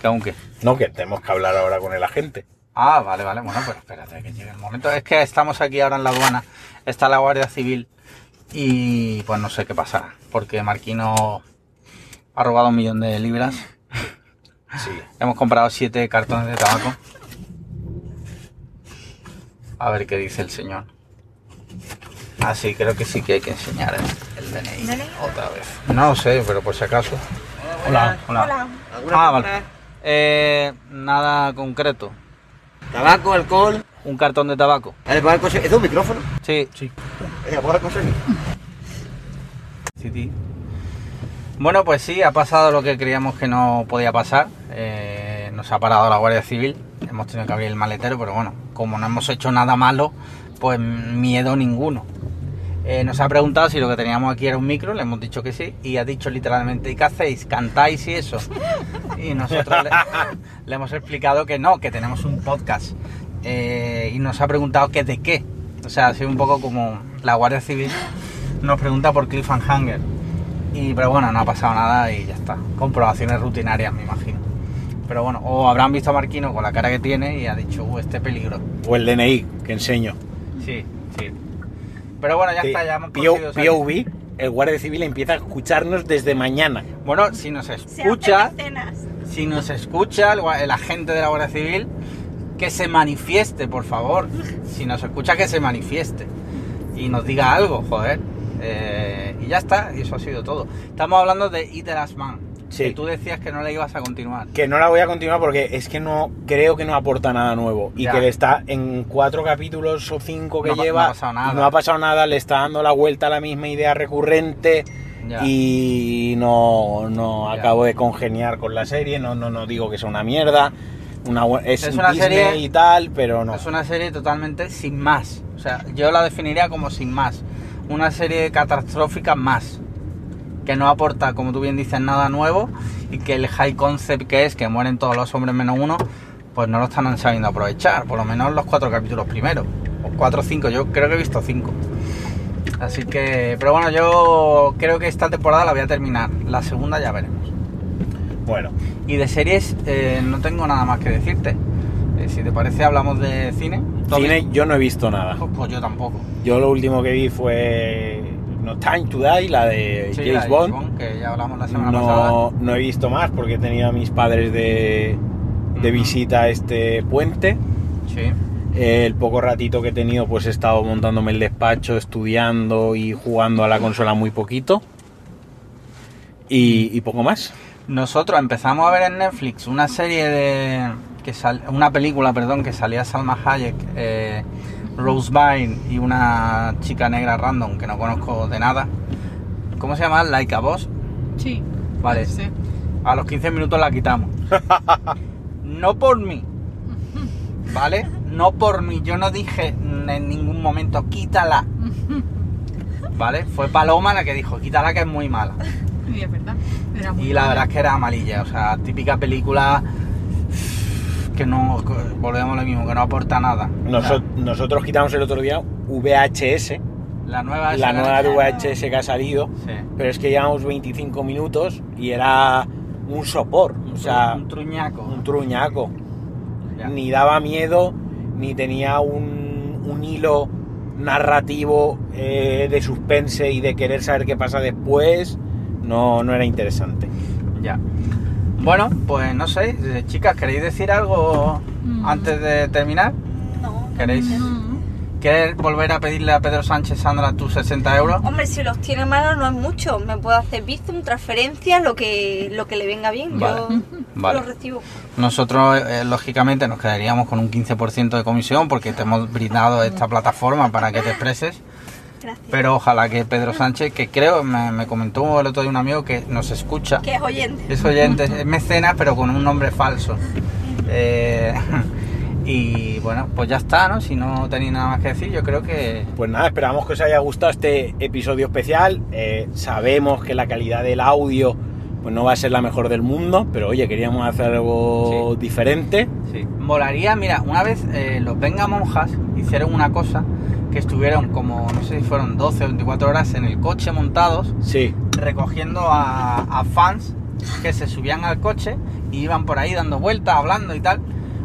Que aunque. No, que tenemos que hablar ahora con el agente. Ah, vale, vale. Bueno, pues espérate que llegue el momento. Es que estamos aquí ahora en la aduana. Está la Guardia Civil. Y pues no sé qué pasará. Porque Marquino ha robado un millón de libras. Sí. Hemos comprado siete cartones de tabaco. A ver qué dice el señor. Ah, sí, creo que sí que hay que enseñar el, el DNI, otra vez. No lo sé, pero por si acaso. Hola, hola. Ah, vale. Eh, nada concreto. Tabaco, alcohol. Un cartón de tabaco. El coche. ¿Es un micrófono? Sí, sí. El coche aquí. Sí, sí. Bueno, pues sí, ha pasado lo que creíamos que no podía pasar. Eh, nos ha parado la Guardia Civil. Hemos tenido que abrir el maletero, pero bueno, como no hemos hecho nada malo, pues miedo ninguno. Eh, nos ha preguntado si lo que teníamos aquí era un micro, le hemos dicho que sí, y ha dicho literalmente, ¿y qué hacéis? ¿Cantáis y eso? Y nosotros le, hemos explicado que no, que tenemos un podcast. Eh, y nos ha preguntado que de qué. O sea, ha sido un poco como la Guardia Civil nos pregunta por Cliffhanger. Y, pero bueno, no ha pasado nada y ya está. Comprobaciones rutinarias, me imagino. Pero bueno, o habrán visto a Marquino con la cara que tiene y ha dicho, uh, este peligro. O el DNI, que enseño. Sí, sí. Pero bueno, ya está, ya hemos conseguido. POV, el Guardia Civil empieza a escucharnos desde mañana. Bueno, si nos escucha, si nos escucha el, el agente de la Guardia Civil, que se manifieste, por favor. Si nos escucha, que se manifieste. Y nos diga algo, joder. Eh, y ya está, y eso ha sido todo. Estamos hablando de Eat the Last Man. Sí. Que tú decías que no la ibas a continuar. Que no la voy a continuar porque es que no creo que no aporta nada nuevo. Y Ya. que le está en cuatro capítulos o cinco que No lleva. no ha pasado nada. No ha pasado nada, le está dando la vuelta a la misma idea recurrente. Ya. Y no, no Ya. acabo de congeniar con la serie. No, no, no digo que sea una mierda. Una, es, Es una Disney serie- y tal, pero no. Es una serie totalmente sin más. O sea, yo la definiría como sin más. Una serie catastrófica más. Que no aporta, como tú bien dices, nada nuevo. Y que el high concept que es que mueren todos los hombres menos uno, pues no lo están sabiendo aprovechar. Por lo menos los cuatro capítulos primeros. O cuatro o cinco, yo creo que he visto cinco. Así que, pero bueno, yo creo que esta temporada la voy a terminar. La segunda ya veremos. Bueno, Y de series eh, no tengo nada más que decirte. Eh, si te parece, hablamos de cine. ¿Tú has cine yo no he visto nada. visto? Pues yo tampoco. Yo lo último que vi fue No Time to Die, la de Sí, James la de Bond. que ya hablamos la semana pasada. No, no he visto más porque he tenido a mis padres de, de visita a este puente. Sí. El poco ratito que he tenido pues he estado montándome el despacho, estudiando y jugando a la consola muy poquito. Y, y poco más. Nosotros empezamos a ver en Netflix una serie de. Que sal- una película, perdón, que salía Salma Hayek, eh, Rose Byrne y una chica negra random que no conozco de nada. ¿Cómo se llama? Like a Boss. Sí. Vale. A los 15 minutos la quitamos. No por mí. ¿Vale? No por mí. Yo no dije en ningún momento quítala. ¿Vale? Fue Paloma la que dijo quítala que es muy mala. Y es verdad. Era muy Y la mala. verdad es que era amarilla. O sea, típica película que no... Volvemos a lo mismo, que no aporta nada. Noso- O sea, nosotros quitamos el otro día VHS, la nueva... la nueva de VHS que ha salido, Sí. pero es que llevamos 25 minutos y era un sopor, o sea, un truñaco. un truñaco. Ya. Ni daba miedo, ni tenía un, un hilo narrativo eh, de suspense y de querer saber qué pasa después. No, no era interesante. Ya. Bueno, pues no sé, eh, chicas, ¿queréis decir algo Mm. antes de terminar? No. ¿Queréis? Mm. ¿Quieres volver a pedirle a Pedro Sánchez Sandra tus 60 euros? Hombre, si los tiene malos no es mucho. Me puedo hacer Bizum, transferencia, lo que, lo que le venga bien. Vale. Yo Vale. lo recibo. Nosotros, eh, lógicamente, nos quedaríamos con un 15% de comisión porque te hemos brindado esta plataforma para que te expreses. Gracias. Pero ojalá que Pedro Sánchez, que creo, me, me comentó el otro día un amigo que nos escucha, Que es oyente. es oyente, es mecenas, pero con un nombre falso. Eh, y bueno, pues ya está, ¿no? Si no tenéis nada más que decir, yo creo que Pues nada, esperamos que os haya gustado este episodio especial. Eh, sabemos que la calidad del audio pues no va a ser la mejor del mundo, pero oye, queríamos hacer algo Sí. diferente. Sí. Molaría, mira, una vez eh, los Venga Monjas hicieron una cosa que estuvieron como, no sé si fueron 12 o 24 horas en el coche montados, Sí, recogiendo a, a fans que se subían al coche y iban por ahí dando vueltas, hablando y tal.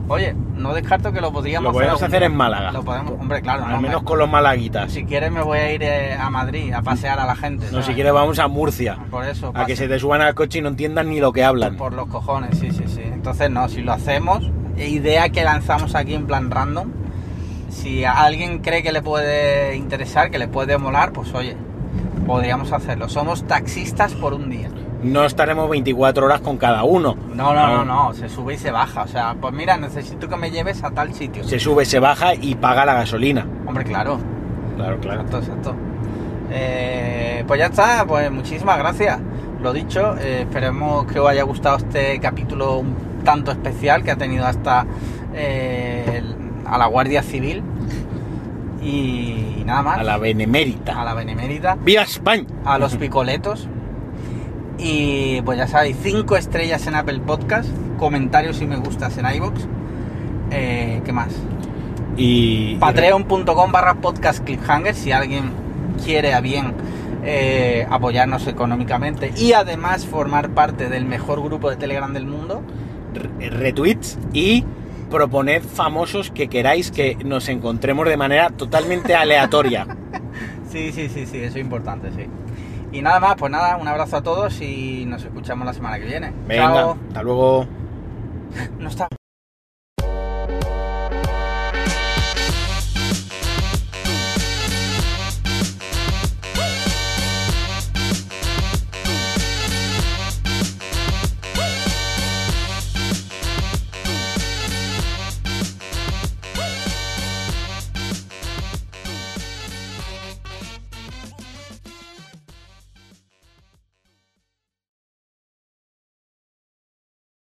Oye, no descarto que lo podríamos lo podemos hacer día. en Málaga. Lo podemos, hombre, claro, Al no, menos me- con los malaguitas. si quieres me voy a ir eh, a Madrid a pasear a la gente. No, ¿sabes? si quieres vamos a Murcia. Por eso. A que pase- se te suban al coche y no entiendan ni lo que hablan. Por los cojones, sí, sí, sí. Entonces, no, si lo hacemos, idea que lanzamos aquí en plan random, si alguien cree que le puede interesar, que le puede molar, pues oye, podríamos hacerlo. Somos taxistas por un día. No estaremos 24 horas con cada uno. No, no, no, no, se sube y se baja. O sea, pues mira, necesito que me lleves a tal sitio. Se sube, se baja y paga la gasolina. Hombre, claro. Claro, claro. Exacto, exacto. Eh, pues ya está, pues muchísimas gracias. Lo dicho, eh, esperemos que os haya gustado este capítulo un tanto especial que ha tenido hasta eh, el- a la Guardia Civil. Y nada más. A la benemérita. a la benemérita. ¡Viva España! a los picoletos. Y pues ya sabéis, 5 estrellas en Apple Podcast, comentarios y me gustas en iBox. Eh, ¿Qué más? Y. Patreon.com barra podcast cliffhanger si alguien quiere a bien eh, apoyarnos económicamente y además formar parte del mejor grupo de Telegram del mundo. re- retweets y proponed famosos que queráis que nos encontremos de manera totalmente aleatoria. Sí, sí, sí, sí, eso es importante, sí. Y nada más, pues nada, un abrazo a todos y nos escuchamos la semana que viene. Venga, Chao. hasta luego. No está.